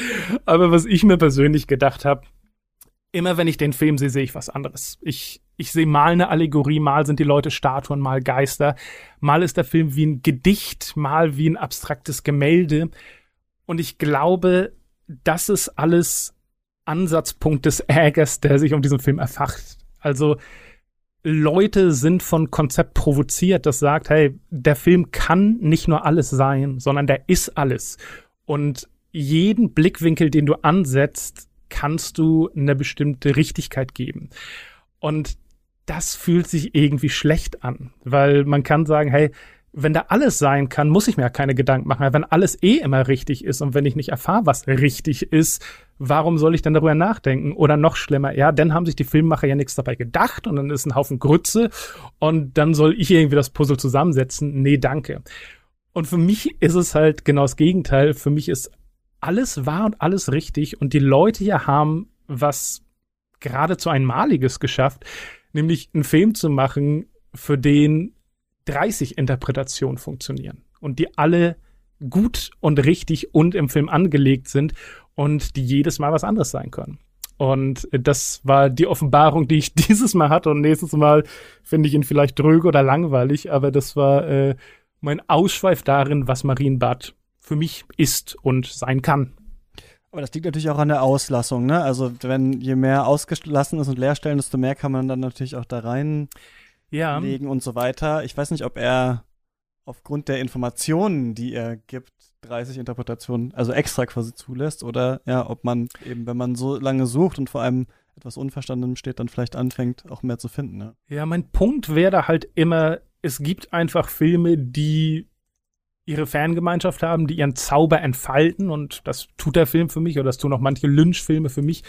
Aber was ich mir persönlich gedacht habe, immer wenn ich den Film sehe, sehe ich was anderes. Ich, ich sehe mal eine Allegorie, mal sind die Leute Statuen, mal Geister, mal ist der Film wie ein Gedicht, mal wie ein abstraktes Gemälde. Und ich glaube, das ist alles Ansatzpunkt des Ärgers, der sich um diesen Film erfacht. Also, Leute sind von Konzept provoziert, das sagt, hey, der Film kann nicht nur alles sein, sondern der ist alles. Und jeden Blickwinkel, den du ansetzt, kannst du eine bestimmte Richtigkeit geben. Und das fühlt sich irgendwie schlecht an, weil man kann sagen, hey, wenn da alles sein kann, muss ich mir ja keine Gedanken machen. Wenn alles eh immer richtig ist und wenn ich nicht erfahre, was richtig ist, warum soll ich dann darüber nachdenken? Oder noch schlimmer, ja, dann haben sich die Filmemacher ja nichts dabei gedacht und dann ist ein Haufen Grütze und dann soll ich irgendwie das Puzzle zusammensetzen. Nee, danke. Und für mich ist es halt genau das Gegenteil. Für mich ist alles wahr und alles richtig und die Leute hier haben was geradezu Einmaliges geschafft, nämlich einen Film zu machen, für den 30 Interpretationen funktionieren und die alle gut und richtig und im Film angelegt sind und die jedes Mal was anderes sein können. Und das war die Offenbarung, die ich dieses Mal hatte. Und nächstes Mal finde ich ihn vielleicht dröge oder langweilig, aber das war äh, mein Ausschweif darin, was Marienbad für mich ist und sein kann. Aber das liegt natürlich auch an der Auslassung, ne? Also wenn je mehr ausgelassen ist und Leerstellen, desto mehr kann man dann natürlich auch da reinlegen ja. und so weiter. Ich weiß nicht, ob er aufgrund der Informationen, die er gibt, 30 Interpretationen, also extra quasi zulässt oder ja, ob man eben, wenn man so lange sucht und vor allem etwas Unverstandenem steht, dann vielleicht anfängt, auch mehr zu finden. Ja, ja mein Punkt wäre halt immer, es gibt einfach Filme, die ihre Fangemeinschaft haben, die ihren Zauber entfalten und das tut der Film für mich oder das tun auch manche Lynch-Filme für mich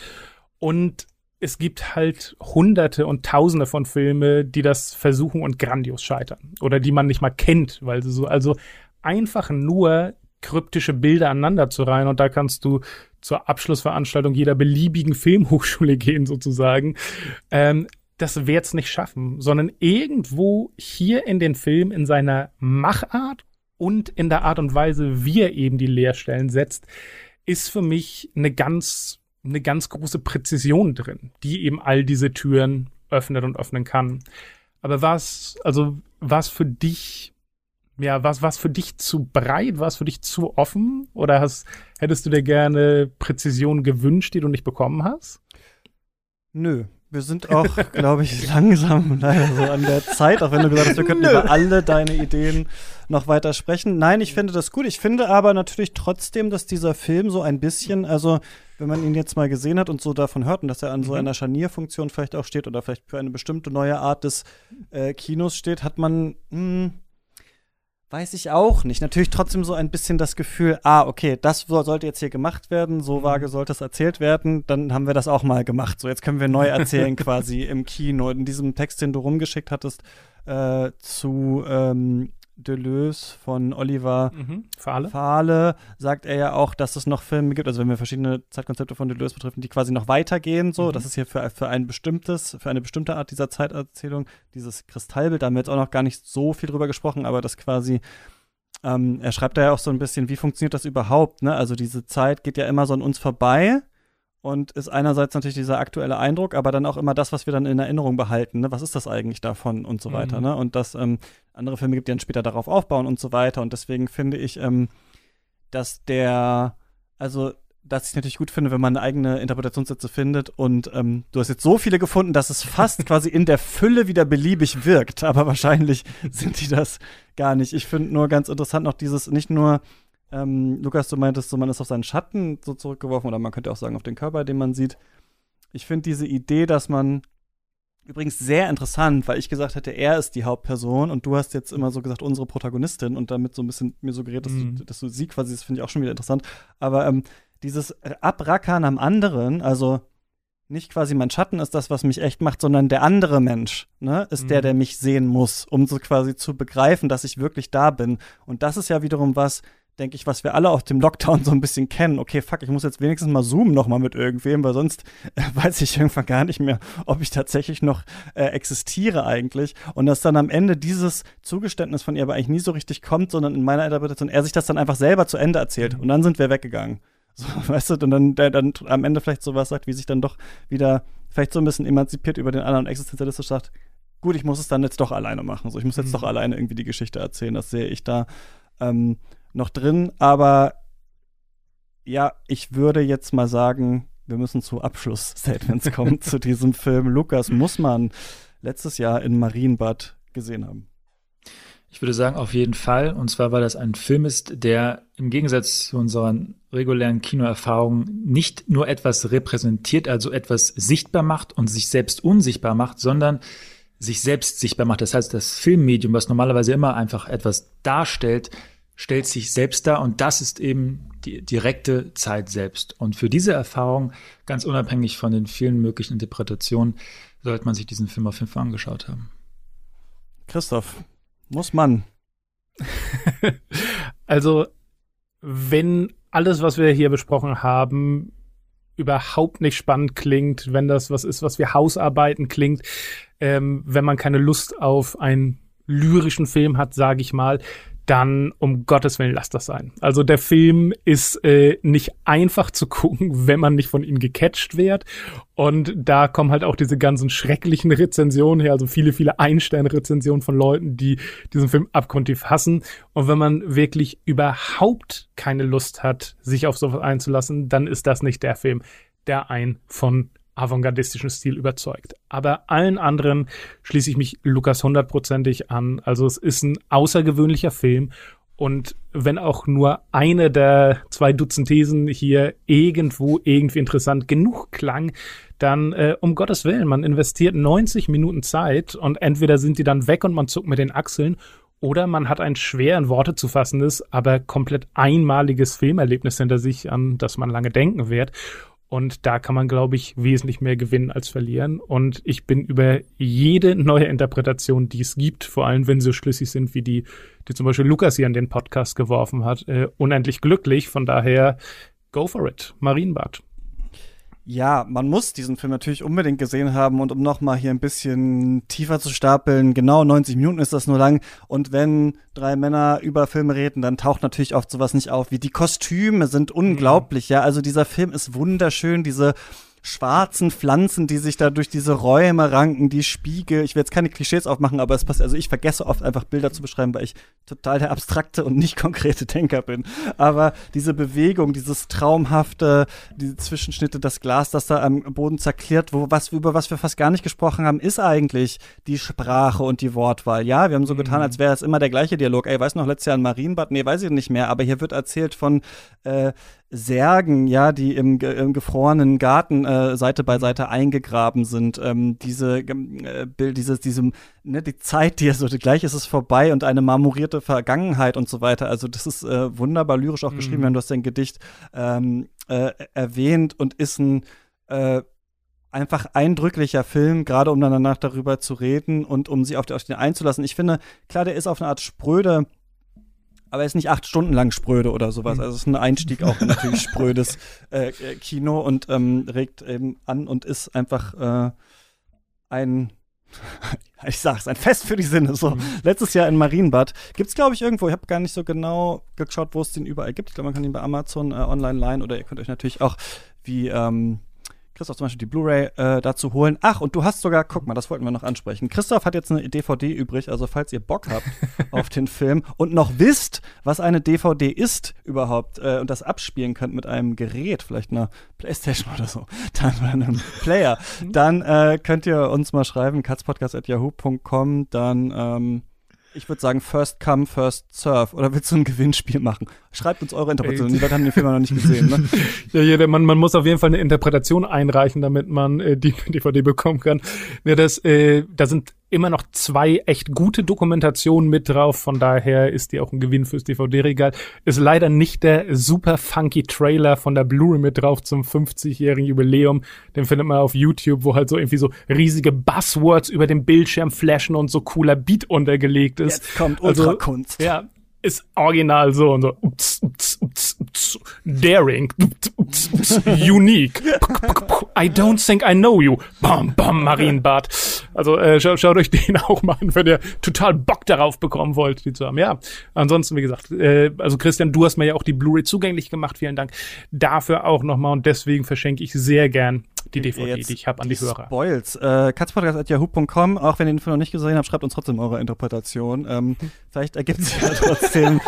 und es gibt halt hunderte und tausende von Filme, die das versuchen und grandios scheitern oder die man nicht mal kennt, weil sie so, also einfach nur kryptische Bilder aneinander zu reihen und da kannst du zur Abschlussveranstaltung jeder beliebigen Filmhochschule gehen sozusagen. Ähm, das wird's nicht schaffen, sondern irgendwo hier in den Film in seiner Machart und in der Art und Weise, wie er eben die Leerstellen setzt, ist für mich eine ganz, eine ganz große Präzision drin, die eben all diese Türen öffnet und öffnen kann. Aber was, also was für dich ja, was was für dich zu breit, was für dich zu offen? Oder hast, hättest du dir gerne Präzision gewünscht, die du nicht bekommen hast? Nö. Wir sind auch, glaube ich, langsam leider so an der Zeit, auch wenn du gesagt hast, wir könnten Nö. über alle deine Ideen noch weiter sprechen. Nein, ich finde das gut. Ich finde aber natürlich trotzdem, dass dieser Film so ein bisschen, also wenn man ihn jetzt mal gesehen hat und so davon hört und dass er an so mhm. einer Scharnierfunktion vielleicht auch steht oder vielleicht für eine bestimmte neue Art des äh, Kinos steht, hat man mh, hm, Weiß ich auch nicht. Natürlich trotzdem so ein bisschen das Gefühl, ah, okay, das sollte jetzt hier gemacht werden, so mhm. vage sollte es erzählt werden, dann haben wir das auch mal gemacht. So, jetzt können wir neu erzählen quasi im Kino. In diesem Text, den du rumgeschickt hattest, äh, zu ähm, Deleuze von Oliver mhm. Fahle. Fahle sagt er ja auch, dass es noch Filme gibt, also wenn wir verschiedene Zeitkonzepte von Deleuze betreffen, die quasi noch weitergehen, so, mhm. das ist hier für, für ein bestimmtes, für eine bestimmte Art dieser Zeiterzählung, dieses Kristallbild, da haben wir jetzt auch noch gar nicht so viel drüber gesprochen, aber das quasi ähm, er schreibt da ja auch so ein bisschen, wie funktioniert das überhaupt, ne? Also diese Zeit geht ja immer so an uns vorbei und ist einerseits natürlich dieser aktuelle Eindruck, aber dann auch immer das, was wir dann in Erinnerung behalten. Ne? Was ist das eigentlich davon und so weiter. Mhm. Ne? Und dass ähm, andere Filme gibt, die dann später darauf aufbauen und so weiter. Und deswegen finde ich, ähm, dass der, also dass ich natürlich gut finde, wenn man eigene Interpretationssätze findet. Und ähm, du hast jetzt so viele gefunden, dass es fast quasi in der Fülle wieder beliebig wirkt. Aber wahrscheinlich sind die das gar nicht. Ich finde nur ganz interessant noch dieses, nicht nur ähm, Lukas, du meintest so, man ist auf seinen Schatten so zurückgeworfen oder man könnte auch sagen auf den Körper, den man sieht. Ich finde diese Idee, dass man übrigens sehr interessant, weil ich gesagt hätte, er ist die Hauptperson und du hast jetzt immer so gesagt, unsere Protagonistin und damit so ein bisschen mir suggeriert, dass, mhm. du, dass du sie quasi, das finde ich auch schon wieder interessant. Aber ähm, dieses Abrackern am anderen, also nicht quasi mein Schatten ist das, was mich echt macht, sondern der andere Mensch, ne, ist mhm. der, der mich sehen muss, um so quasi zu begreifen, dass ich wirklich da bin. Und das ist ja wiederum was, denke ich, was wir alle aus dem Lockdown so ein bisschen kennen. Okay, fuck, ich muss jetzt wenigstens mal zoomen noch mal mit irgendwem, weil sonst äh, weiß ich irgendwann gar nicht mehr, ob ich tatsächlich noch äh, existiere eigentlich. Und dass dann am Ende dieses Zugeständnis von ihr aber eigentlich nie so richtig kommt, sondern in meiner Interpretation er sich das dann einfach selber zu Ende erzählt. Mhm. Und dann sind wir weggegangen. So, weißt du, und dann der dann am Ende vielleicht sowas sagt, wie sich dann doch wieder vielleicht so ein bisschen emanzipiert über den anderen und existenzialistisch sagt, gut, ich muss es dann jetzt doch alleine machen. So, ich muss jetzt mhm. doch alleine irgendwie die Geschichte erzählen. Das sehe ich da. Ähm, noch drin, aber ja, ich würde jetzt mal sagen, wir müssen zu Abschlussstatements kommen zu diesem Film. Lukas muss man letztes Jahr in Marienbad gesehen haben. Ich würde sagen, auf jeden Fall. Und zwar, weil das ein Film ist, der im Gegensatz zu unseren regulären Kinoerfahrungen nicht nur etwas repräsentiert, also etwas sichtbar macht und sich selbst unsichtbar macht, sondern sich selbst sichtbar macht. Das heißt, das Filmmedium, was normalerweise immer einfach etwas darstellt, stellt sich selbst dar und das ist eben die direkte Zeit selbst. Und für diese Erfahrung, ganz unabhängig von den vielen möglichen Interpretationen, sollte man sich diesen Film auf jeden Fall angeschaut haben. Christoph, muss man. also, wenn alles, was wir hier besprochen haben, überhaupt nicht spannend klingt, wenn das was ist, was wir Hausarbeiten klingt, ähm, wenn man keine Lust auf einen lyrischen Film hat, sage ich mal, dann um Gottes Willen lasst das sein. Also der Film ist äh, nicht einfach zu gucken, wenn man nicht von ihm gecatcht wird. Und da kommen halt auch diese ganzen schrecklichen Rezensionen her, also viele, viele Einstein-Rezensionen von Leuten, die diesen Film abgrundtief hassen. Und wenn man wirklich überhaupt keine Lust hat, sich auf sowas einzulassen, dann ist das nicht der Film, der einen von avantgardistischen Stil überzeugt. Aber allen anderen schließe ich mich Lukas hundertprozentig an. Also es ist ein außergewöhnlicher Film und wenn auch nur eine der zwei Dutzend Thesen hier irgendwo irgendwie interessant genug klang, dann äh, um Gottes Willen, man investiert 90 Minuten Zeit und entweder sind die dann weg und man zuckt mit den Achseln oder man hat ein schwer in Worte zu fassendes, aber komplett einmaliges Filmerlebnis hinter sich, an das man lange denken wird. Und da kann man, glaube ich, wesentlich mehr gewinnen als verlieren. Und ich bin über jede neue Interpretation, die es gibt, vor allem wenn sie so schlüssig sind wie die, die zum Beispiel Lukas hier in den Podcast geworfen hat, äh, unendlich glücklich. Von daher, go for it. Marienbad. Ja, man muss diesen Film natürlich unbedingt gesehen haben und um nochmal hier ein bisschen tiefer zu stapeln, genau 90 Minuten ist das nur lang und wenn drei Männer über Filme reden, dann taucht natürlich oft sowas nicht auf, wie die Kostüme sind unglaublich, mhm. ja, also dieser Film ist wunderschön, diese schwarzen Pflanzen, die sich da durch diese Räume ranken, die Spiegel. Ich will jetzt keine Klischees aufmachen, aber es passt. Also ich vergesse oft einfach Bilder zu beschreiben, weil ich total der abstrakte und nicht konkrete Denker bin. Aber diese Bewegung, dieses traumhafte, diese Zwischenschnitte, das Glas, das da am Boden zerklirrt, wo was über was wir fast gar nicht gesprochen haben, ist eigentlich die Sprache und die Wortwahl. Ja, wir haben so getan, als wäre es immer der gleiche Dialog. Ey, weiß noch letztes Jahr in Marienbad? Nee, weiß ich nicht mehr. Aber hier wird erzählt von äh, Särgen, ja, die im, im gefrorenen Garten äh, Seite bei Seite eingegraben sind. Ähm, diese ähm, äh, Bild, dieses, diesem, ne, die Zeit, die so gleich ist es vorbei und eine marmorierte Vergangenheit und so weiter. Also das ist äh, wunderbar lyrisch auch mhm. geschrieben, wenn du hast dein Gedicht ähm, äh, erwähnt und ist ein äh, einfach eindrücklicher Film, gerade um danach darüber zu reden und um sie auf, auf den einzulassen. Ich finde, klar, der ist auf eine Art spröde aber er ist nicht acht Stunden lang spröde oder sowas. Also es ist ein Einstieg auch in natürlich sprödes äh, äh, Kino und ähm, regt eben an und ist einfach äh, ein ich sag's, ein Fest für die Sinne. So, mhm. letztes Jahr in Marienbad gibt's, glaube ich, irgendwo. Ich habe gar nicht so genau geschaut, wo es den überall gibt. Ich glaube, man kann ihn bei Amazon äh, online leihen oder ihr könnt euch natürlich auch wie ähm, Christoph zum Beispiel die Blu-ray äh, dazu holen. Ach, und du hast sogar, guck mal, das wollten wir noch ansprechen. Christoph hat jetzt eine DVD übrig, also falls ihr Bock habt auf den Film und noch wisst, was eine DVD ist überhaupt äh, und das abspielen könnt mit einem Gerät, vielleicht einer Playstation oder so, dann oder einem Player, dann äh, könnt ihr uns mal schreiben, katzpodcast.yahoo.com, dann ähm, ich würde sagen, first come, first serve. Oder willst du ein Gewinnspiel machen? Schreibt uns eure Interpretation. Die Leute haben den Film noch nicht gesehen. Ne? ja, ja, man, man muss auf jeden Fall eine Interpretation einreichen, damit man äh, die DVD bekommen kann. Ja, das, äh, da sind immer noch zwei echt gute Dokumentationen mit drauf. Von daher ist die auch ein Gewinn fürs DVD-Regal. Ist leider nicht der super funky Trailer von der Blu-ray mit drauf zum 50-jährigen Jubiläum. Den findet man auf YouTube, wo halt so irgendwie so riesige Buzzwords über dem Bildschirm flashen und so cooler Beat untergelegt ist. Jetzt kommt also, Ultrakunst. Also, ja, ist original so und so. Ups, ups, daring. Unique. I don't think I know you. Bam, bam, Marienbad. Also äh, schaut, schaut euch den auch mal an, wenn ihr total Bock darauf bekommen wollt, die zu haben. Ja, ansonsten, wie gesagt, äh, also Christian, du hast mir ja auch die Blu-ray zugänglich gemacht. Vielen Dank dafür auch nochmal und deswegen verschenke ich sehr gern die DVD, Jetzt die ich habe an die, die Hörer. Spoils. Äh, katzpodcast.yahoo.com, auch wenn ihr den Film noch nicht gesehen habt, schreibt uns trotzdem eure Interpretation. Ähm, vielleicht ergibt es ja trotzdem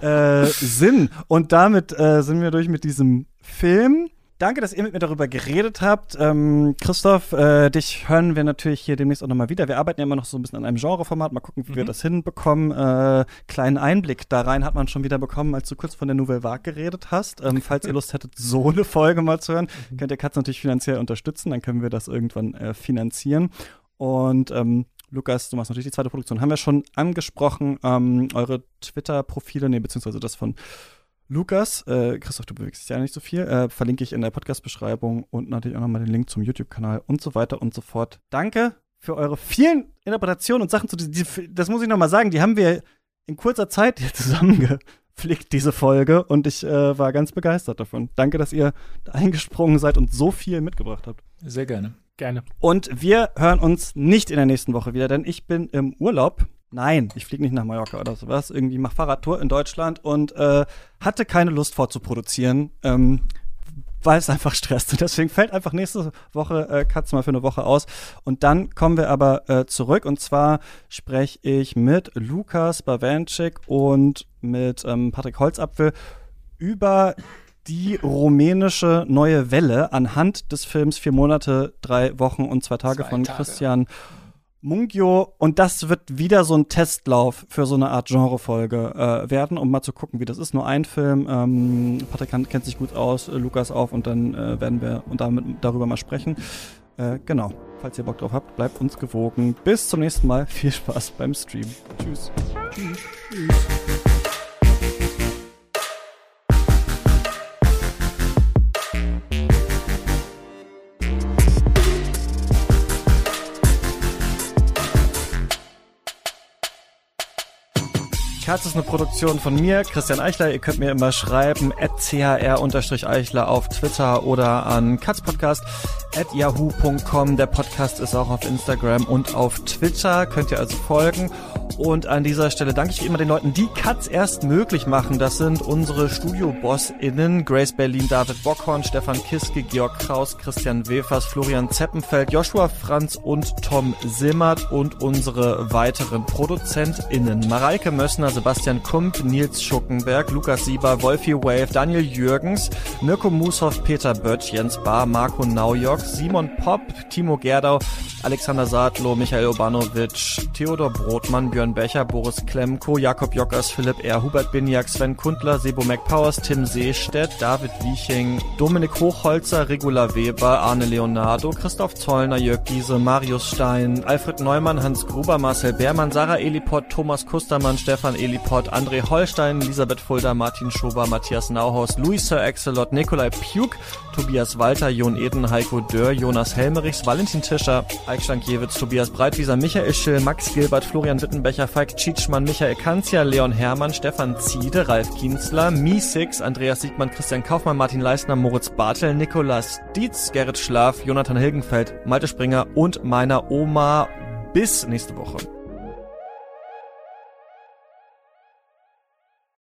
äh, Sinn. Und damit äh, sind wir durch mit diesem Film. Danke, dass ihr mit mir darüber geredet habt. Ähm, Christoph, äh, dich hören wir natürlich hier demnächst auch nochmal wieder. Wir arbeiten ja immer noch so ein bisschen an einem Genreformat. Mal gucken, wie mhm. wir das hinbekommen. Äh, kleinen Einblick da rein hat man schon wieder bekommen, als du kurz von der Nouvelle Vague geredet hast. Ähm, falls ihr Lust hättet, so eine Folge mal zu hören, mhm. könnt ihr Katz natürlich finanziell unterstützen. Dann können wir das irgendwann äh, finanzieren. Und ähm, Lukas, du machst natürlich die zweite Produktion. Haben wir schon angesprochen, ähm, eure Twitter-Profile, nee, beziehungsweise das von Lukas, äh, Christoph, du bewegst dich ja nicht so viel, äh, verlinke ich in der Podcast-Beschreibung und natürlich auch nochmal den Link zum YouTube-Kanal und so weiter und so fort. Danke für eure vielen Interpretationen und Sachen zu die, die, das muss ich nochmal sagen, die haben wir in kurzer Zeit hier zusammengepflegt, diese Folge, und ich äh, war ganz begeistert davon. Danke, dass ihr eingesprungen seid und so viel mitgebracht habt. Sehr gerne. Gerne. Und wir hören uns nicht in der nächsten Woche wieder, denn ich bin im Urlaub. Nein, ich fliege nicht nach Mallorca oder sowas. Irgendwie mache Fahrradtour in Deutschland und äh, hatte keine Lust vorzuproduzieren. Ähm, weil es einfach stresst. Und deswegen fällt einfach nächste Woche äh, Katz mal für eine Woche aus. Und dann kommen wir aber äh, zurück. Und zwar spreche ich mit Lukas Bawanczyk und mit ähm, Patrick Holzapfel über die rumänische neue Welle anhand des Films Vier Monate, drei Wochen und zwei Tage Zwei von Tage. Christian Mungio. Und das wird wieder so ein Testlauf für so eine Art Genrefolge äh, werden, um mal zu gucken, wie das ist. Nur ein Film. Ähm, Patrick kennt sich gut aus, äh, Lukas auch und dann äh, werden wir und damit, darüber mal sprechen. Äh, genau. Falls ihr Bock drauf habt, bleibt uns gewogen. Bis zum nächsten Mal. Viel Spaß beim Stream. Tschüss. Katz ist eine Produktion von mir, Christian Eichler. Ihr könnt mir immer schreiben, at chr-eichler auf Twitter oder an katzpodcast at yahoo.com. Der Podcast ist auch auf Instagram und auf Twitter. Könnt ihr also folgen. Und an dieser Stelle danke ich wie immer den Leuten, die Katz erst möglich machen. Das sind unsere Studio-BossInnen, Grace Berlin, David Bockhorn, Stefan Kiske, Georg Kraus, Christian Wefers, Florian Zeppenfeld, Joshua Franz und Tom Simmert und unsere weiteren ProduzentInnen. Mareike Mössner, Sebastian Kump, Nils Schuckenberg, Lukas Sieber, Wolfi Wave, Daniel Jürgens, Mirko Mushoff, Peter Böttch, Jens Bahr, Marco Naujok, Simon Popp, Timo Gerdau, Alexander Saatlo, Michael Obanovic, Theodor Brotmann, Björn Becher, Boris Klemko, Jakob Jockers, Philipp R., Hubert Binjak, Sven Kundler, Sebo McPowers, Tim Seestedt, David Wieching, Dominik Hochholzer, Regula Weber, Arne Leonardo, Christoph Zollner, Jörg Giese, Marius Stein, Alfred Neumann, Hans Gruber, Marcel Beermann, Sarah Eliport, Thomas Kustermann, Stefan Eliport, André Holstein, Elisabeth Fulda, Martin Schober, Matthias Nauhaus, Louis Sir Axelot, Nikolai Puk, Tobias Walter, Jon Eden, Heiko Dörr, Jonas Helmerichs, Valentin Tischer, Eik Stankiewicz, Tobias Breitwieser, Michael Schill, Max Gilbert, Florian Wittenbecher, Falk Tschitschmann, Michael Kanzia, Leon Hermann, Stefan Ziede, Ralf Kienzler, Mi6, Andreas Siegmann, Christian Kaufmann, Martin Leisner, Moritz Bartel, Nikolas Dietz, Gerrit Schlaf, Jonathan Hilgenfeld, Malte Springer und meiner Oma. Bis nächste Woche.